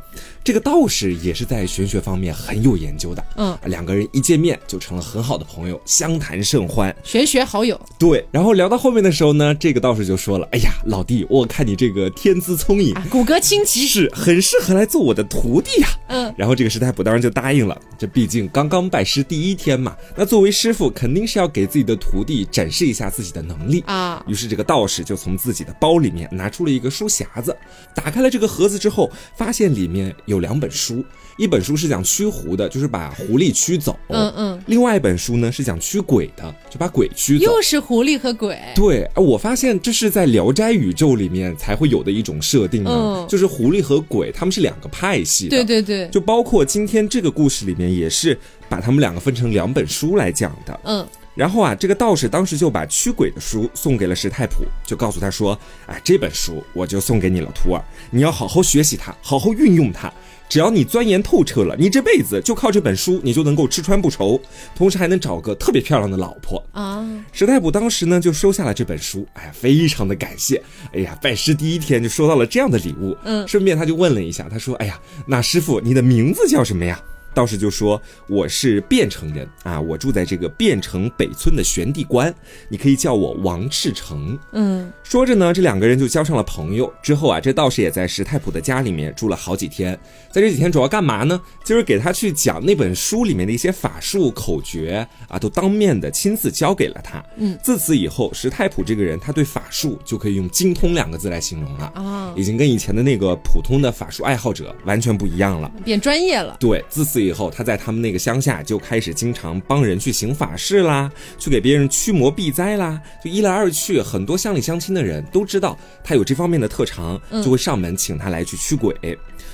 这个道士也是在玄学方面很有研究的。嗯，两个人一见面就成了很好的朋友，相谈甚欢。玄学好友。对，然后聊到后面的时候呢，这个道士就说了：“哎呀，老弟，我看你这个天资聪颖，骨骼清奇，是很适合来做我的徒弟呀。”嗯，然后这个石太普当然就答应了。这毕竟刚刚拜师第一天嘛，那作为师傅肯定是要给自己的徒弟展示一下自己的能力啊。于是这个道士就从自己的包里。面拿出了一个书匣子，打开了这个盒子之后，发现里面有两本书，一本书是讲驱狐的，就是把狐狸驱走，嗯嗯，另外一本书呢是讲驱鬼的，就把鬼驱走。又是狐狸和鬼。对，我发现这是在《聊斋》宇宙里面才会有的一种设定呢，就是狐狸和鬼他们是两个派系的。对对对，就包括今天这个故事里面也是把他们两个分成两本书来讲的。嗯。然后啊，这个道士当时就把驱鬼的书送给了石太普，就告诉他说：“哎，这本书我就送给你了，徒儿，你要好好学习它，好好运用它。只要你钻研透彻了，你这辈子就靠这本书，你就能够吃穿不愁，同时还能找个特别漂亮的老婆啊。”石太普当时呢就收下了这本书，哎呀，非常的感谢。哎呀，拜师第一天就收到了这样的礼物，嗯，顺便他就问了一下，他说：“哎呀，那师傅，你的名字叫什么呀？”道士就说：“我是汴城人啊，我住在这个汴城北村的玄地关，你可以叫我王赤诚。”嗯，说着呢，这两个人就交上了朋友。之后啊，这道士也在石太普的家里面住了好几天。在这几天主要干嘛呢？就是给他去讲那本书里面的一些法术口诀啊，都当面的亲自教给了他。嗯，自此以后，石太普这个人，他对法术就可以用精通两个字来形容了啊，已经跟以前的那个普通的法术爱好者完全不一样了，变专业了。对，自此。以后，他在他们那个乡下就开始经常帮人去行法事啦，去给别人驱魔避灾啦。就一来二去，很多乡里乡亲的人都知道他有这方面的特长，就会上门请他来去驱鬼。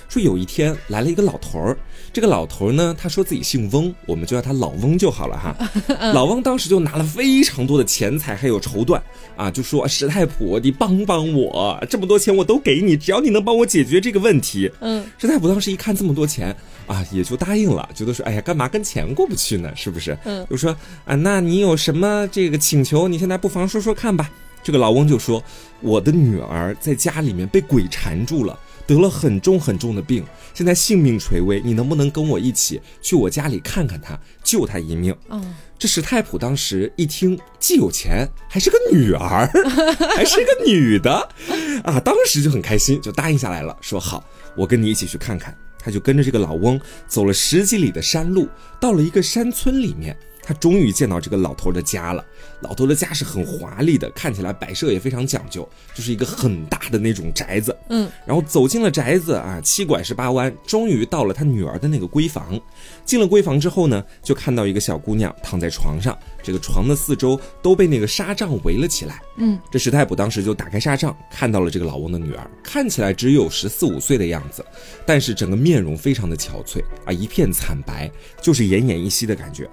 说有一天来了一个老头儿，这个老头儿呢，他说自己姓翁，我们就叫他老翁就好了哈。老翁当时就拿了非常多的钱财还有绸缎啊，就说石太普，你帮帮我，这么多钱我都给你，只要你能帮我解决这个问题。嗯，石太普当时一看这么多钱啊，也就答应了，觉得说，哎呀，干嘛跟钱过不去呢？是不是？嗯，就说啊，那你有什么这个请求？你现在不妨说说看吧。这个老翁就说，我的女儿在家里面被鬼缠住了。得了很重很重的病，现在性命垂危，你能不能跟我一起去我家里看看他，救他一命？嗯，这史太普当时一听，既有钱，还是个女儿，还是个女的，啊，当时就很开心，就答应下来了，说好，我跟你一起去看看。他就跟着这个老翁走了十几里的山路，到了一个山村里面。他终于见到这个老头的家了。老头的家是很华丽的，看起来摆设也非常讲究，就是一个很大的那种宅子。嗯，然后走进了宅子啊，七拐十八弯，终于到了他女儿的那个闺房。进了闺房之后呢，就看到一个小姑娘躺在床上，这个床的四周都被那个纱帐围了起来。嗯，这石太卜当时就打开纱帐，看到了这个老翁的女儿，看起来只有十四五岁的样子，但是整个面容非常的憔悴啊，一片惨白，就是奄奄一息的感觉。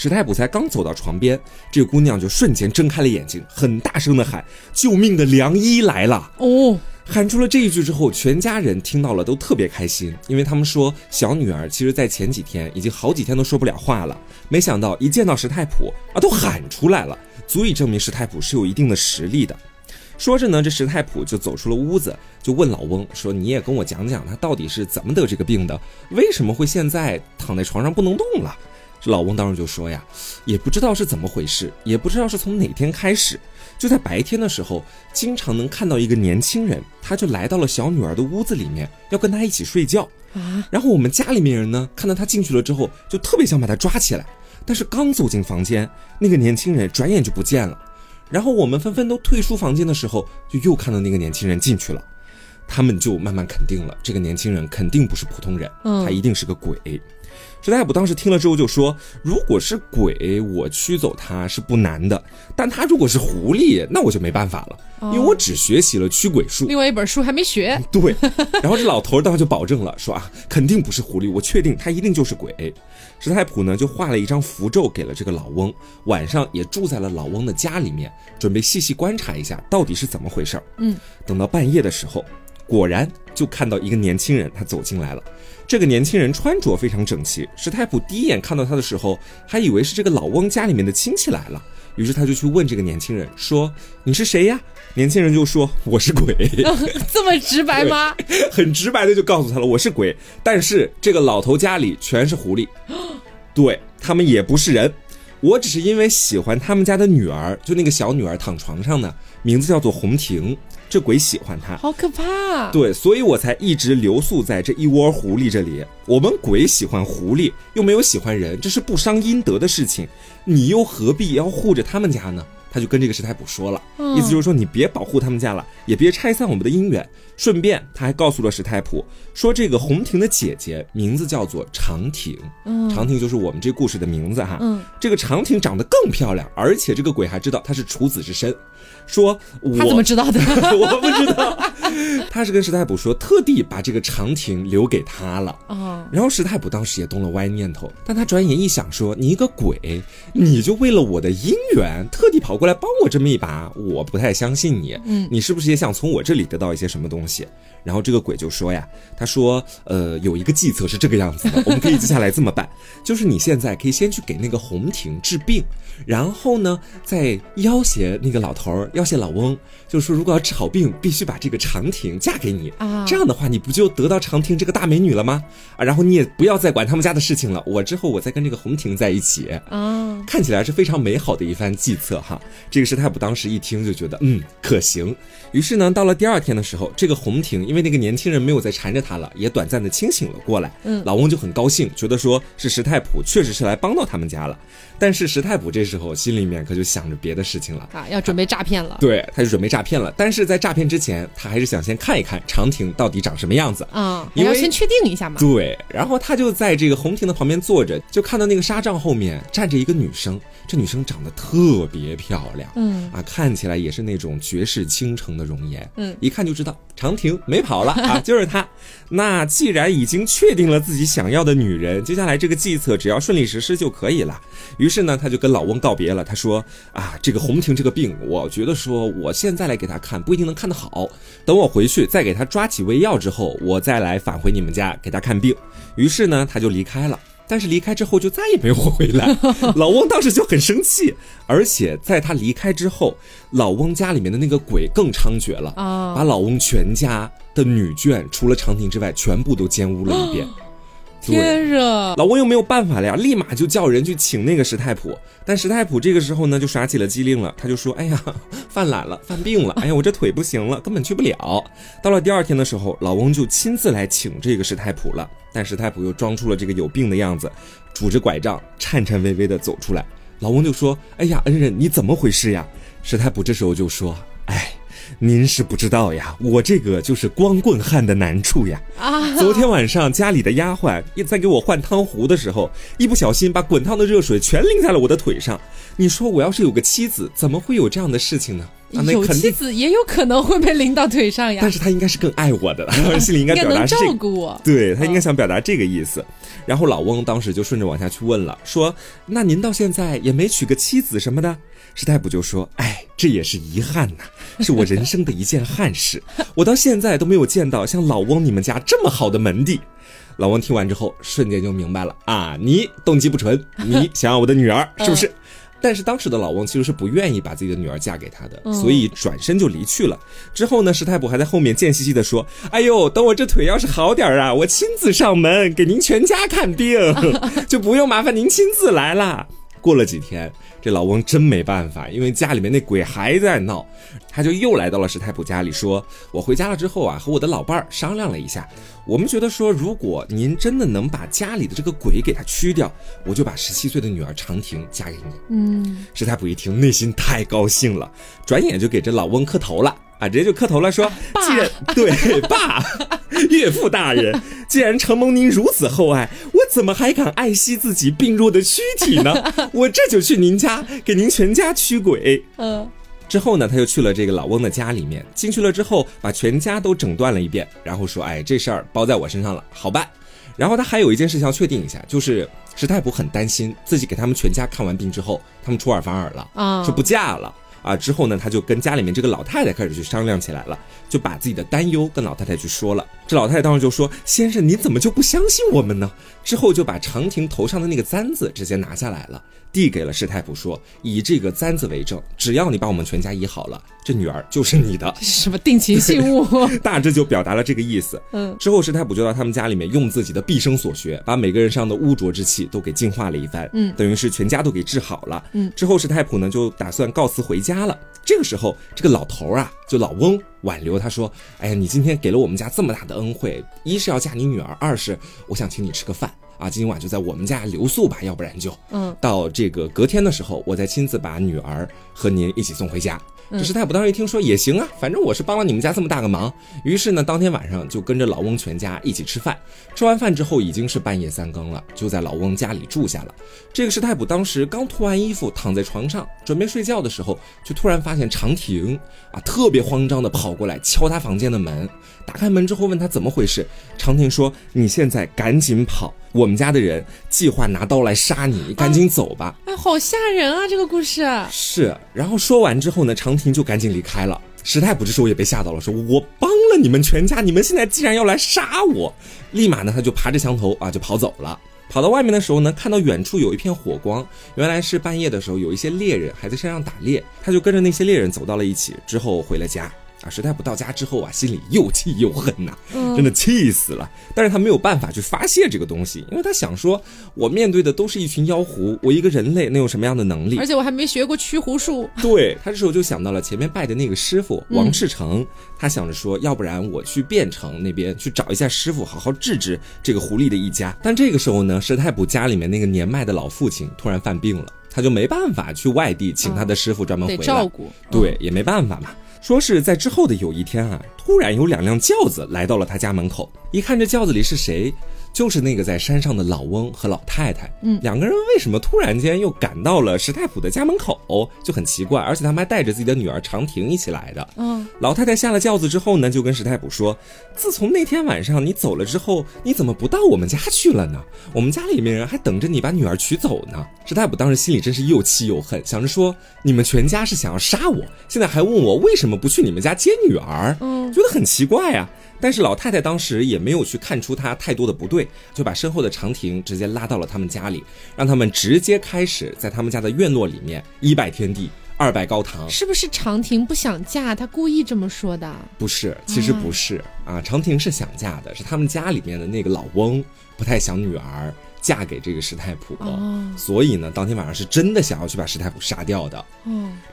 史太普才刚走到床边，这个姑娘就瞬间睁开了眼睛，很大声的喊：“救命的良医来了！”哦，喊出了这一句之后，全家人听到了都特别开心，因为他们说小女儿其实在前几天已经好几天都说不了话了，没想到一见到石太普啊，都喊出来了，足以证明石太普是有一定的实力的。说着呢，这石太普就走出了屋子，就问老翁说：“你也跟我讲讲，他到底是怎么得这个病的？为什么会现在躺在床上不能动了？”这老翁当时就说呀，也不知道是怎么回事，也不知道是从哪天开始，就在白天的时候，经常能看到一个年轻人，他就来到了小女儿的屋子里面，要跟她一起睡觉啊。然后我们家里面人呢，看到他进去了之后，就特别想把他抓起来，但是刚走进房间，那个年轻人转眼就不见了。然后我们纷纷都退出房间的时候，就又看到那个年轻人进去了，他们就慢慢肯定了，这个年轻人肯定不是普通人，他一定是个鬼。石太普当时听了之后就说：“如果是鬼，我驱走他是不难的；但他如果是狐狸，那我就没办法了，因为我只学习了驱鬼术，另外一本书还没学。”对。然后这老头当时就保证了，说啊，肯定不是狐狸，我确定他一定就是鬼。石太普呢就画了一张符咒给了这个老翁，晚上也住在了老翁的家里面，准备细细观察一下到底是怎么回事儿。嗯。等到半夜的时候，果然就看到一个年轻人他走进来了。这个年轻人穿着非常整齐，史太普第一眼看到他的时候，还以为是这个老翁家里面的亲戚来了，于是他就去问这个年轻人说：“你是谁呀？”年轻人就说：“我是鬼。”这么直白吗？很直白的就告诉他了：“我是鬼，但是这个老头家里全是狐狸，对他们也不是人，我只是因为喜欢他们家的女儿，就那个小女儿躺床上呢，名字叫做红婷。”这鬼喜欢他，好可怕！对，所以我才一直留宿在这一窝狐狸这里。我们鬼喜欢狐狸，又没有喜欢人，这是不伤阴德的事情。你又何必要护着他们家呢？他就跟这个师太卜说了，意思就是说你别保护他们家了，也别拆散我们的姻缘。顺便他还告诉了史太普，说这个红婷的姐姐名字叫做长婷，长亭就是我们这故事的名字哈。这个长亭长得更漂亮，而且这个鬼还知道她是处子之身。说他怎么知道的？我不知道，他是跟史太普说，特地把这个长亭留给他了。哦，然后史太普当时也动了歪念头，但他转眼一想，说你一个鬼，你就为了我的姻缘，特地跑过来帮我这么一把，我不太相信你。嗯，你是不是也想从我这里得到一些什么东西？谢谢。然后这个鬼就说呀，他说，呃，有一个计策是这个样子的，我们可以接下来这么办，就是你现在可以先去给那个红亭治病。然后呢，再要挟那个老头儿，要挟老翁，就是说，如果要治好病，必须把这个长亭嫁给你啊。这样的话，你不就得到长亭这个大美女了吗？啊，然后你也不要再管他们家的事情了。我之后我再跟这个红亭在一起啊，看起来是非常美好的一番计策哈。这个师太卜当时一听就觉得嗯可行，于是呢，到了第二天的时候，这个红亭因为那个年轻人没有再缠着他了，也短暂的清醒了过来。嗯，老翁就很高兴，觉得说是石太普确实是来帮到他们家了。但是石太普这时候心里面可就想着别的事情了啊，要准备诈骗了。对，他就准备诈骗了。但是在诈骗之前，他还是想先看一看长亭到底长什么样子啊，你要先确定一下嘛。对，然后他就在这个红亭的旁边坐着，就看到那个纱帐后面站着一个女生，这女生长得特别漂亮，嗯啊，看起来也是那种绝世倾城的容颜，嗯，一看就知道长亭没跑了啊，就是他。那既然已经确定了自己想要的女人，接下来这个计策只要顺利实施就可以了。于是呢，他就跟老翁告别了。他说：“啊，这个红婷这个病，我觉得说我现在来给他看不一定能看得好。等我回去再给他抓几味药之后，我再来返回你们家给他看病。”于是呢，他就离开了。但是离开之后就再也没有回来。老翁当时就很生气，而且在他离开之后，老翁家里面的那个鬼更猖獗了啊，把老翁全家。的女眷除了长亭之外，全部都奸污了一遍。天热，老翁又没有办法了呀，立马就叫人去请那个石太普。但石太普这个时候呢，就耍起了机灵了，他就说：“哎呀，犯懒了，犯病了。哎呀，我这腿不行了，根本去不了。到了第二天的时候，老翁就亲自来请这个石太普了。但石太普又装出了这个有病的样子，拄着拐杖，颤颤巍巍的走出来。老翁就说：“哎呀，恩人，你怎么回事呀？”石太普这时候就说：“哎。”您是不知道呀，我这个就是光棍汉的难处呀。啊！昨天晚上家里的丫鬟也在给我换汤壶的时候，一不小心把滚烫的热水全淋在了我的腿上。你说我要是有个妻子，怎么会有这样的事情呢？有妻子也有可能会被淋到腿上呀。但是他应该是更爱我的，心里应该表达照顾我。对他应该想表达这个意思。然后老翁当时就顺着往下去问了，说：“那您到现在也没娶个妻子什么的？”石太卜就说：“哎，这也是遗憾呐，是我人生的一件憾事。我到现在都没有见到像老翁你们家这么好的门第。”老翁听完之后，瞬间就明白了啊，你动机不纯，你 想要我的女儿是不是？但是当时的老翁其实是不愿意把自己的女儿嫁给他的，所以转身就离去了。之后呢，石太卜还在后面贱兮兮的说：“哎呦，等我这腿要是好点儿啊，我亲自上门给您全家看病，就不用麻烦您亲自来了。”过了几天，这老翁真没办法，因为家里面那鬼还在闹，他就又来到了石太普家里，说：“我回家了之后啊，和我的老伴儿商量了一下，我们觉得说，如果您真的能把家里的这个鬼给他驱掉，我就把十七岁的女儿长亭嫁给你。”嗯，石太普一听，内心太高兴了，转眼就给这老翁磕头了。啊，直接就磕头了，说：“既然对爸，岳父大人，既然承蒙您如此厚爱，我怎么还敢爱惜自己病弱的躯体呢？我这就去您家给您全家驱鬼。”嗯，之后呢，他就去了这个老翁的家里面，进去了之后，把全家都诊断了一遍，然后说：“哎，这事儿包在我身上了，好办。”然后他还有一件事情要确定一下，就是石太卜很担心自己给他们全家看完病之后，他们出尔反尔了，啊，说不嫁了。啊，之后呢，他就跟家里面这个老太太开始去商量起来了，就把自己的担忧跟老太太去说了。这老太太当时就说：“先生，你怎么就不相信我们呢？”之后就把长亭头上的那个簪子直接拿下来了，递给了石太普说：“以这个簪子为证，只要你把我们全家医好了，这女儿就是你的。”什么定情信物？大致就表达了这个意思。嗯。之后石太普就到他们家里面，用自己的毕生所学，把每个人身上的污浊之气都给净化了一番。嗯。等于是全家都给治好了。嗯。之后石太普呢就打算告辞回家了。这个时候，这个老头啊，就老翁挽留他说：“哎呀，你今天给了我们家这么大的恩惠，一是要嫁你女儿，二是我想请你吃个饭啊，今晚就在我们家留宿吧，要不然就……嗯，到这个隔天的时候，我再亲自把女儿和您一起送回家。”这石太卜当时一听说也行啊，反正我是帮了你们家这么大个忙，于是呢，当天晚上就跟着老翁全家一起吃饭。吃完饭之后已经是半夜三更了，就在老翁家里住下了。这个石太卜当时刚脱完衣服，躺在床上准备睡觉的时候，就突然发现长亭啊，特别慌张的跑过来敲他房间的门。打开门之后问他怎么回事，长亭说：“你现在赶紧跑，我们家的人计划拿刀来杀你，赶紧走吧。”哎，好吓人啊！这个故事是。然后说完之后呢，长亭就赶紧离开了。石太卜这时候也被吓到了，说：“我帮了你们全家，你们现在既然要来杀我，立马呢他就爬着墙头啊就跑走了。跑到外面的时候呢，看到远处有一片火光，原来是半夜的时候有一些猎人还在山上打猎，他就跟着那些猎人走到了一起，之后回了家。啊！石太不到家之后啊，心里又气又恨呐，真的气死了。但是他没有办法去发泄这个东西，因为他想说，我面对的都是一群妖狐，我一个人类能有什么样的能力？而且我还没学过驱狐术。对他这时候就想到了前面拜的那个师傅王世成，他想着说，要不然我去汴城那边去找一下师傅，好好治治这个狐狸的一家。但这个时候呢，石太卜家里面那个年迈的老父亲突然犯病了，他就没办法去外地请他的师傅专门回来照顾。对，也没办法嘛。说是在之后的有一天啊，突然有两辆轿子来到了他家门口，一看这轿子里是谁？就是那个在山上的老翁和老太太，嗯，两个人为什么突然间又赶到了石太普的家门口，就很奇怪，而且他们还带着自己的女儿长亭一起来的。嗯，老太太下了轿子之后呢，就跟石太普说：“自从那天晚上你走了之后，你怎么不到我们家去了呢？我们家里面人还等着你把女儿娶走呢。”石太普当时心里真是又气又恨，想着说：“你们全家是想要杀我，现在还问我为什么不去你们家接女儿？嗯，觉得很奇怪呀。”但是老太太当时也没有去看出他太多的不对，就把身后的长亭直接拉到了他们家里，让他们直接开始在他们家的院落里面一拜天地，二拜高堂。是不是长亭不想嫁？他故意这么说的？不是，其实不是啊。长亭是想嫁的，是他们家里面的那个老翁不太想女儿。嫁给这个石太普，所以呢，当天晚上是真的想要去把石太普杀掉的。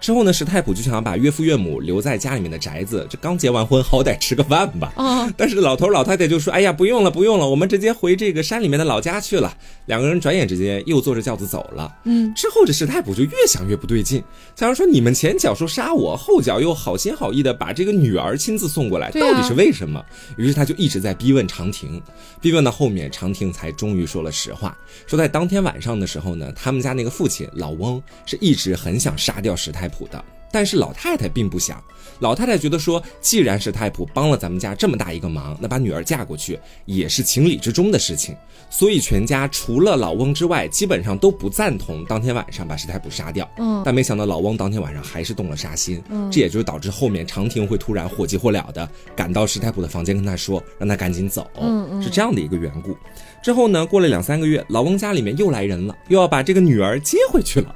之后呢，石太普就想要把岳父岳母留在家里面的宅子，这刚结完婚，好歹吃个饭吧。但是老头老太太就说：“哎呀，不用了，不用了，我们直接回这个山里面的老家去了。”两个人转眼之间又坐着轿子走了。嗯，之后这石太普就越想越不对劲，想要说你们前脚说杀我，后脚又好心好意的把这个女儿亲自送过来，到底是为什么？于是他就一直在逼问长亭，逼问到后面，长亭才终于说了实话，说在当天晚上的时候呢，他们家那个父亲老翁是一直很想杀掉石太普的，但是老太太并不想。老太太觉得说，既然石太普帮了咱们家这么大一个忙，那把女儿嫁过去也是情理之中的事情，所以全家除了老翁之外，基本上都不赞同当天晚上把石太普杀掉。嗯，但没想到老翁当天晚上还是动了杀心。嗯，这也就是导致后面长亭会突然火急火燎的赶到石太普的房间跟他说，让他赶紧走。嗯嗯，是这样的一个缘故。之后呢，过了两三个月，老翁家里面又来人了，又要把这个女儿接回去了。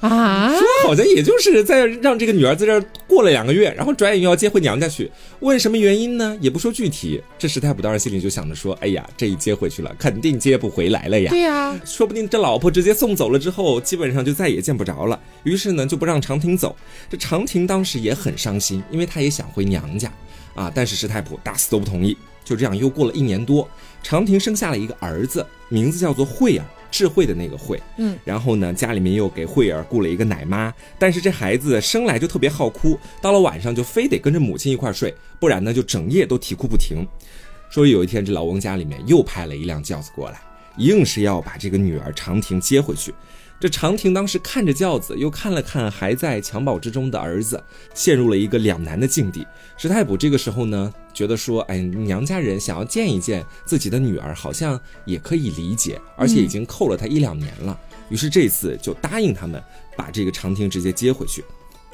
啊，说好像也就是在让这个女儿在这儿过了两个月。然后转眼又要接回娘家去，问什么原因呢？也不说具体。这石太普当时心里就想着说：“哎呀，这一接回去了，肯定接不回来了呀。”对呀，说不定这老婆直接送走了之后，基本上就再也见不着了。于是呢，就不让长亭走。这长亭当时也很伤心，因为他也想回娘家啊。但是石太普打死都不同意。就这样又过了一年多，长亭生下了一个儿子，名字叫做慧儿。智慧的那个慧，嗯，然后呢，家里面又给慧儿雇了一个奶妈，但是这孩子生来就特别好哭，到了晚上就非得跟着母亲一块睡，不然呢就整夜都啼哭不停。说有一天这老翁家里面又派了一辆轿子过来，硬是要把这个女儿长亭接回去。这长亭当时看着轿子，又看了看还在襁褓之中的儿子，陷入了一个两难的境地。石太卜这个时候呢，觉得说，哎，娘家人想要见一见自己的女儿，好像也可以理解，而且已经扣了他一两年了，于是这次就答应他们把这个长亭直接接回去。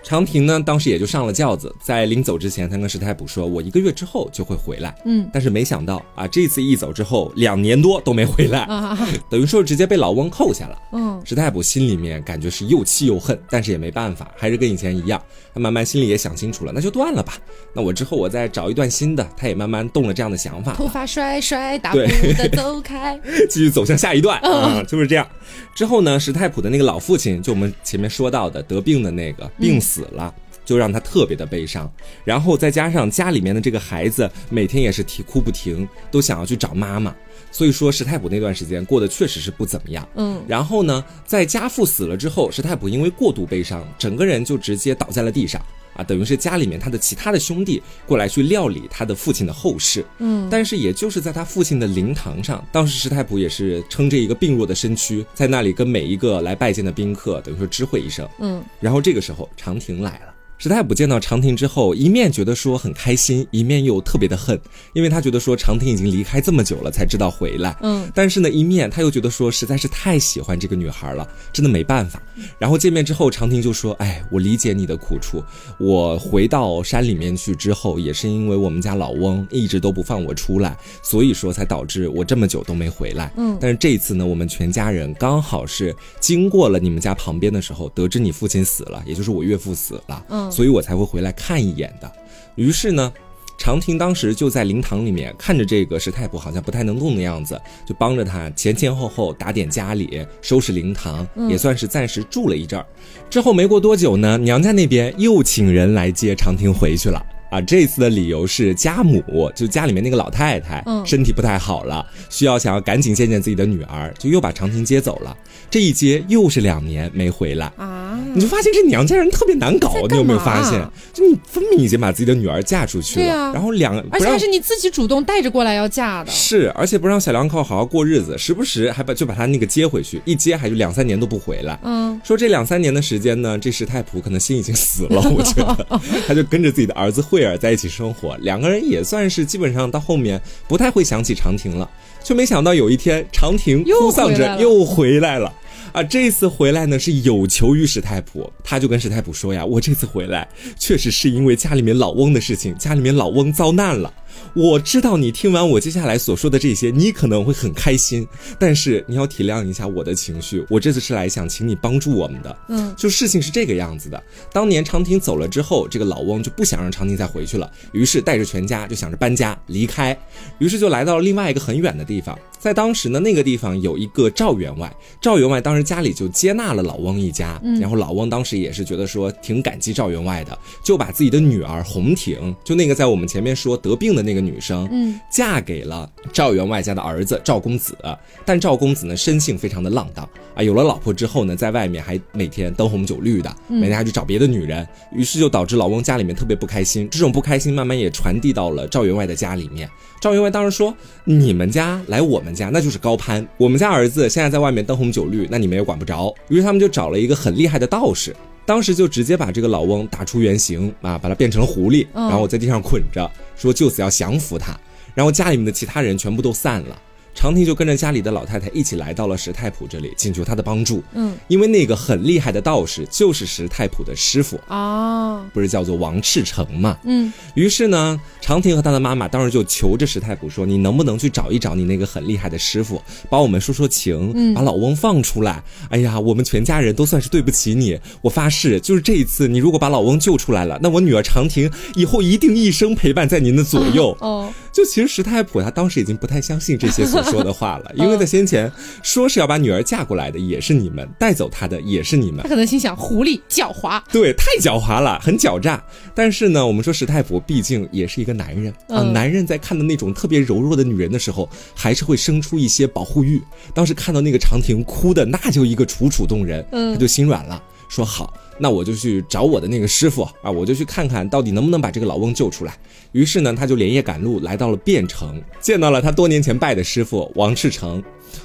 长亭呢，当时也就上了轿子，在临走之前，他跟石太卜说：“我一个月之后就会回来。”嗯，但是没想到啊，这次一走之后，两年多都没回来，等于说直接被老翁扣下了。嗯，石太卜心里面感觉是又气又恨，但是也没办法，还是跟以前一样。他慢慢心里也想清楚了，那就断了吧。那我之后我再找一段新的。他也慢慢动了这样的想法。头发甩甩，大步的走开，继续走向下一段啊，就是这样。之后呢，石太普的那个老父亲，就我们前面说到的得病的那个病死死了，就让他特别的悲伤。然后再加上家里面的这个孩子，每天也是啼哭不停，都想要去找妈妈。所以说石太普那段时间过得确实是不怎么样。嗯。然后呢，在家父死了之后，石太普因为过度悲伤，整个人就直接倒在了地上。啊，等于是家里面他的其他的兄弟过来去料理他的父亲的后事。嗯，但是也就是在他父亲的灵堂上，当时石太普也是撑着一个病弱的身躯，在那里跟每一个来拜见的宾客，等于说知会一声。嗯，然后这个时候长亭来了。石太卜见到长亭之后，一面觉得说很开心，一面又特别的恨，因为他觉得说长亭已经离开这么久了才知道回来，嗯，但是呢，一面他又觉得说实在是太喜欢这个女孩了，真的没办法。然后见面之后，长亭就说：“哎，我理解你的苦处，我回到山里面去之后，也是因为我们家老翁一直都不放我出来，所以说才导致我这么久都没回来。嗯，但是这一次呢，我们全家人刚好是经过了你们家旁边的时候，得知你父亲死了，也就是我岳父死了，嗯。”所以我才会回来看一眼的。于是呢，长亭当时就在灵堂里面看着这个石太婆好像不太能动的样子，就帮着他前前后后打点家里，收拾灵堂，也算是暂时住了一阵儿。之后没过多久呢，娘家那边又请人来接长亭回去了。啊，这次的理由是家母，就家里面那个老太太，身体不太好了，需要想要赶紧见见自己的女儿，就又把长亭接走了。这一接又是两年没回来啊！你就发现这娘家人特别难搞，你有没有发现？就你分明已经把自己的女儿嫁出去了，然后两，而且还是你自己主动带着过来要嫁的。是，而且不让小两口好好过日子，时不时还把就把他那个接回去，一接还就两三年都不回来。嗯，说这两三年的时间呢，这石太仆可能心已经死了，我觉得 他就跟着自己的儿子慧。在一起生活，两个人也算是基本上到后面不太会想起长亭了，却没想到有一天长亭哭丧着又回来了。啊，这次回来呢是有求于史太普，他就跟史太普说呀：“我这次回来确实是因为家里面老翁的事情，家里面老翁遭难了。”我知道你听完我接下来所说的这些，你可能会很开心，但是你要体谅一下我的情绪。我这次是来想请你帮助我们的。嗯，就事情是这个样子的。当年长亭走了之后，这个老翁就不想让长亭再回去了，于是带着全家就想着搬家离开，于是就来到了另外一个很远的地方。在当时呢，那个地方有一个赵员外，赵员外当时家里就接纳了老翁一家，然后老翁当时也是觉得说挺感激赵员外的，就把自己的女儿红婷，就那个在我们前面说得病的那个女生，嗯，嫁给了赵员外家的儿子赵公子。但赵公子呢，生性非常的浪荡啊，有了老婆之后呢，在外面还每天灯红酒绿的，每天还去找别的女人，于是就导致老翁家里面特别不开心。这种不开心慢慢也传递到了赵员外的家里面。赵员外当时说：“你们家来我们家，那就是高攀。我们家儿子现在在外面灯红酒绿，那你们也管不着。”于是他们就找了一个很厉害的道士，当时就直接把这个老翁打出原形啊，把他变成了狐狸，然后我在地上捆着，说就此要降服他。然后家里面的其他人全部都散了。长亭就跟着家里的老太太一起来到了石太普这里，请求他的帮助。嗯，因为那个很厉害的道士就是石太普的师傅啊，不是叫做王赤诚嘛。嗯，于是呢，长亭和他的妈妈当时就求着石太普说：“你能不能去找一找你那个很厉害的师傅，帮我们说说情，把老翁放出来？哎呀，我们全家人都算是对不起你。我发誓，就是这一次，你如果把老翁救出来了，那我女儿长亭以后一定一生陪伴在您的左右。”哦。就其实石太普他当时已经不太相信这些所说的话了，因为在先前说是要把女儿嫁过来的也是你们，带走她的也是你们。他可能心想狐狸狡猾，对，太狡猾了，很狡诈。但是呢，我们说石太普毕竟也是一个男人啊，男人在看到那种特别柔弱的女人的时候，还是会生出一些保护欲。当时看到那个长亭哭的那就一个楚楚动人，他就心软了，说好。那我就去找我的那个师傅啊，我就去看看到底能不能把这个老翁救出来。于是呢，他就连夜赶路来到了汴城，见到了他多年前拜的师傅王赤诚。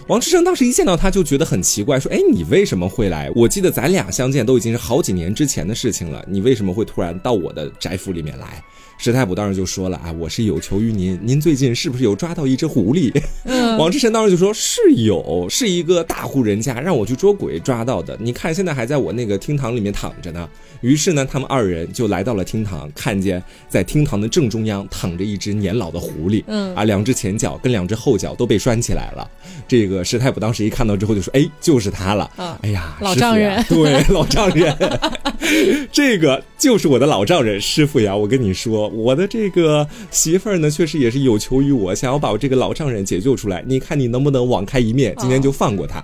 王赤诚当时一见到他就觉得很奇怪，说：“哎，你为什么会来？我记得咱俩相见都已经是好几年之前的事情了，你为什么会突然到我的宅府里面来？”石太卜当时就说了啊，我是有求于您，您最近是不是有抓到一只狐狸？王志成当时就说是有，是一个大户人家让我去捉鬼抓到的。你看现在还在我那个厅堂里面躺着呢。于是呢，他们二人就来到了厅堂，看见在厅堂的正中央躺着一只年老的狐狸，嗯啊，两只前脚跟两只后脚都被拴起来了。这个石太卜当时一看到之后就说，哎，就是他了。哎呀，老丈人，对，老丈人，这个就是我的老丈人师傅呀。我跟你说。我的这个媳妇儿呢，确实也是有求于我，想要把我这个老丈人解救出来。你看你能不能网开一面，今天就放过他。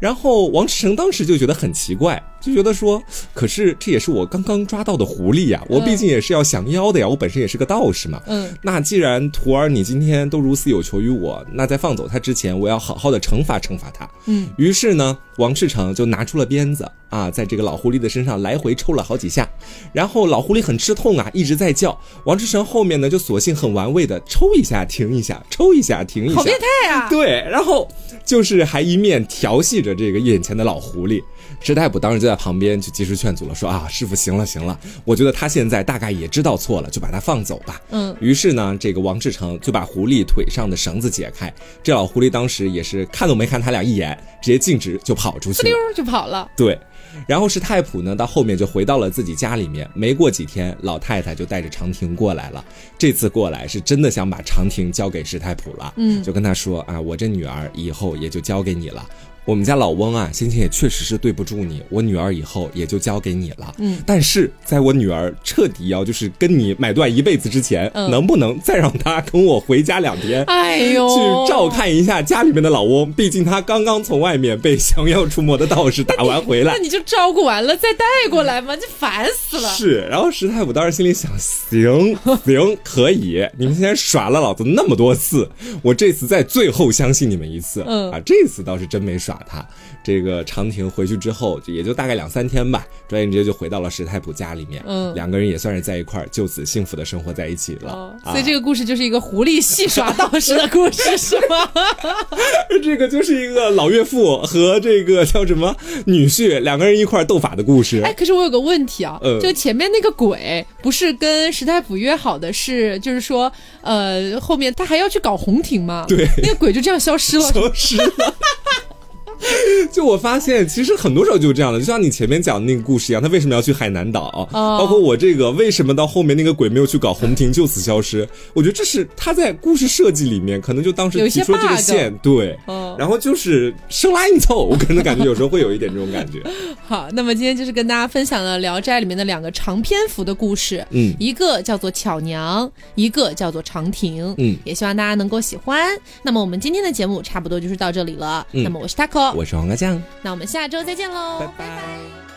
然后王志成当时就觉得很奇怪，就觉得说，可是这也是我刚刚抓到的狐狸呀，我毕竟也是要降妖的呀，我本身也是个道士嘛。嗯，那既然徒儿你今天都如此有求于我，那在放走他之前，我要好好的惩罚惩罚他。嗯，于是呢，王志成就拿出了鞭子啊，在这个老狐狸的身上来回抽了好几下，然后老狐狸很吃痛啊，一直在叫。王志成后面呢，就索性很玩味的抽一下停一下，抽一下停一下，好变态啊！对，然后就是还一面调戏着。这个眼前的老狐狸，石太普当时就在旁边就及时劝阻了，说啊，师傅行了行了，我觉得他现在大概也知道错了，就把他放走吧。嗯，于是呢，这个王志成就把狐狸腿上的绳子解开，这老狐狸当时也是看都没看他俩一眼，直接径直就跑出去，溜就跑了。对。然后是太普呢，到后面就回到了自己家里面。没过几天，老太太就带着长亭过来了。这次过来是真的想把长亭交给石太普了。嗯，就跟他说啊，我这女儿以后也就交给你了。我们家老翁啊，先前也确实是对不住你，我女儿以后也就交给你了。嗯，但是在我女儿彻底要就是跟你买断一辈子之前，能不能再让她跟我回家两天？哎呦，去照看一下家里面的老翁，毕竟他刚刚从外面被降妖除魔的道士打完回来。那你就照顾完了再带过来嘛，你烦死了。是，然后石太武当时心里想，行 行可以，你们今天耍了老子那么多次，我这次再最后相信你们一次。嗯啊，这次倒是真没耍。他这个长亭回去之后，也就大概两三天吧，转眼之间就回到了石太普家里面。嗯，两个人也算是在一块儿，就此幸福的生活在一起了。所以这个故事就是一个狐狸戏耍道士的故事，是吗？这个就是一个老岳父和这个叫什么女婿两个人一块斗法的故事。哎，可是我有个问题啊，就前面那个鬼不是跟石太普约好的是，就是说，呃，后面他还要去搞红亭吗？对，那个鬼就这样消失了，消失了。就我发现，其实很多时候就是这样的，就像你前面讲的那个故事一样，他为什么要去海南岛？包括我这个为什么到后面那个鬼没有去搞红亭就此消失？我觉得这是他在故事设计里面可能就当时提出这个线，对，然后就是生拉硬凑，我可能感觉有时候会有一点这种感觉。好，那么今天就是跟大家分享了《聊斋》里面的两个长篇幅的故事，嗯，一个叫做巧娘，一个叫做长亭，嗯，也希望大家能够喜欢。那么我们今天的节目差不多就是到这里了，那么我是 taco，我是黄瓜酱，那我们下周再见喽，拜拜。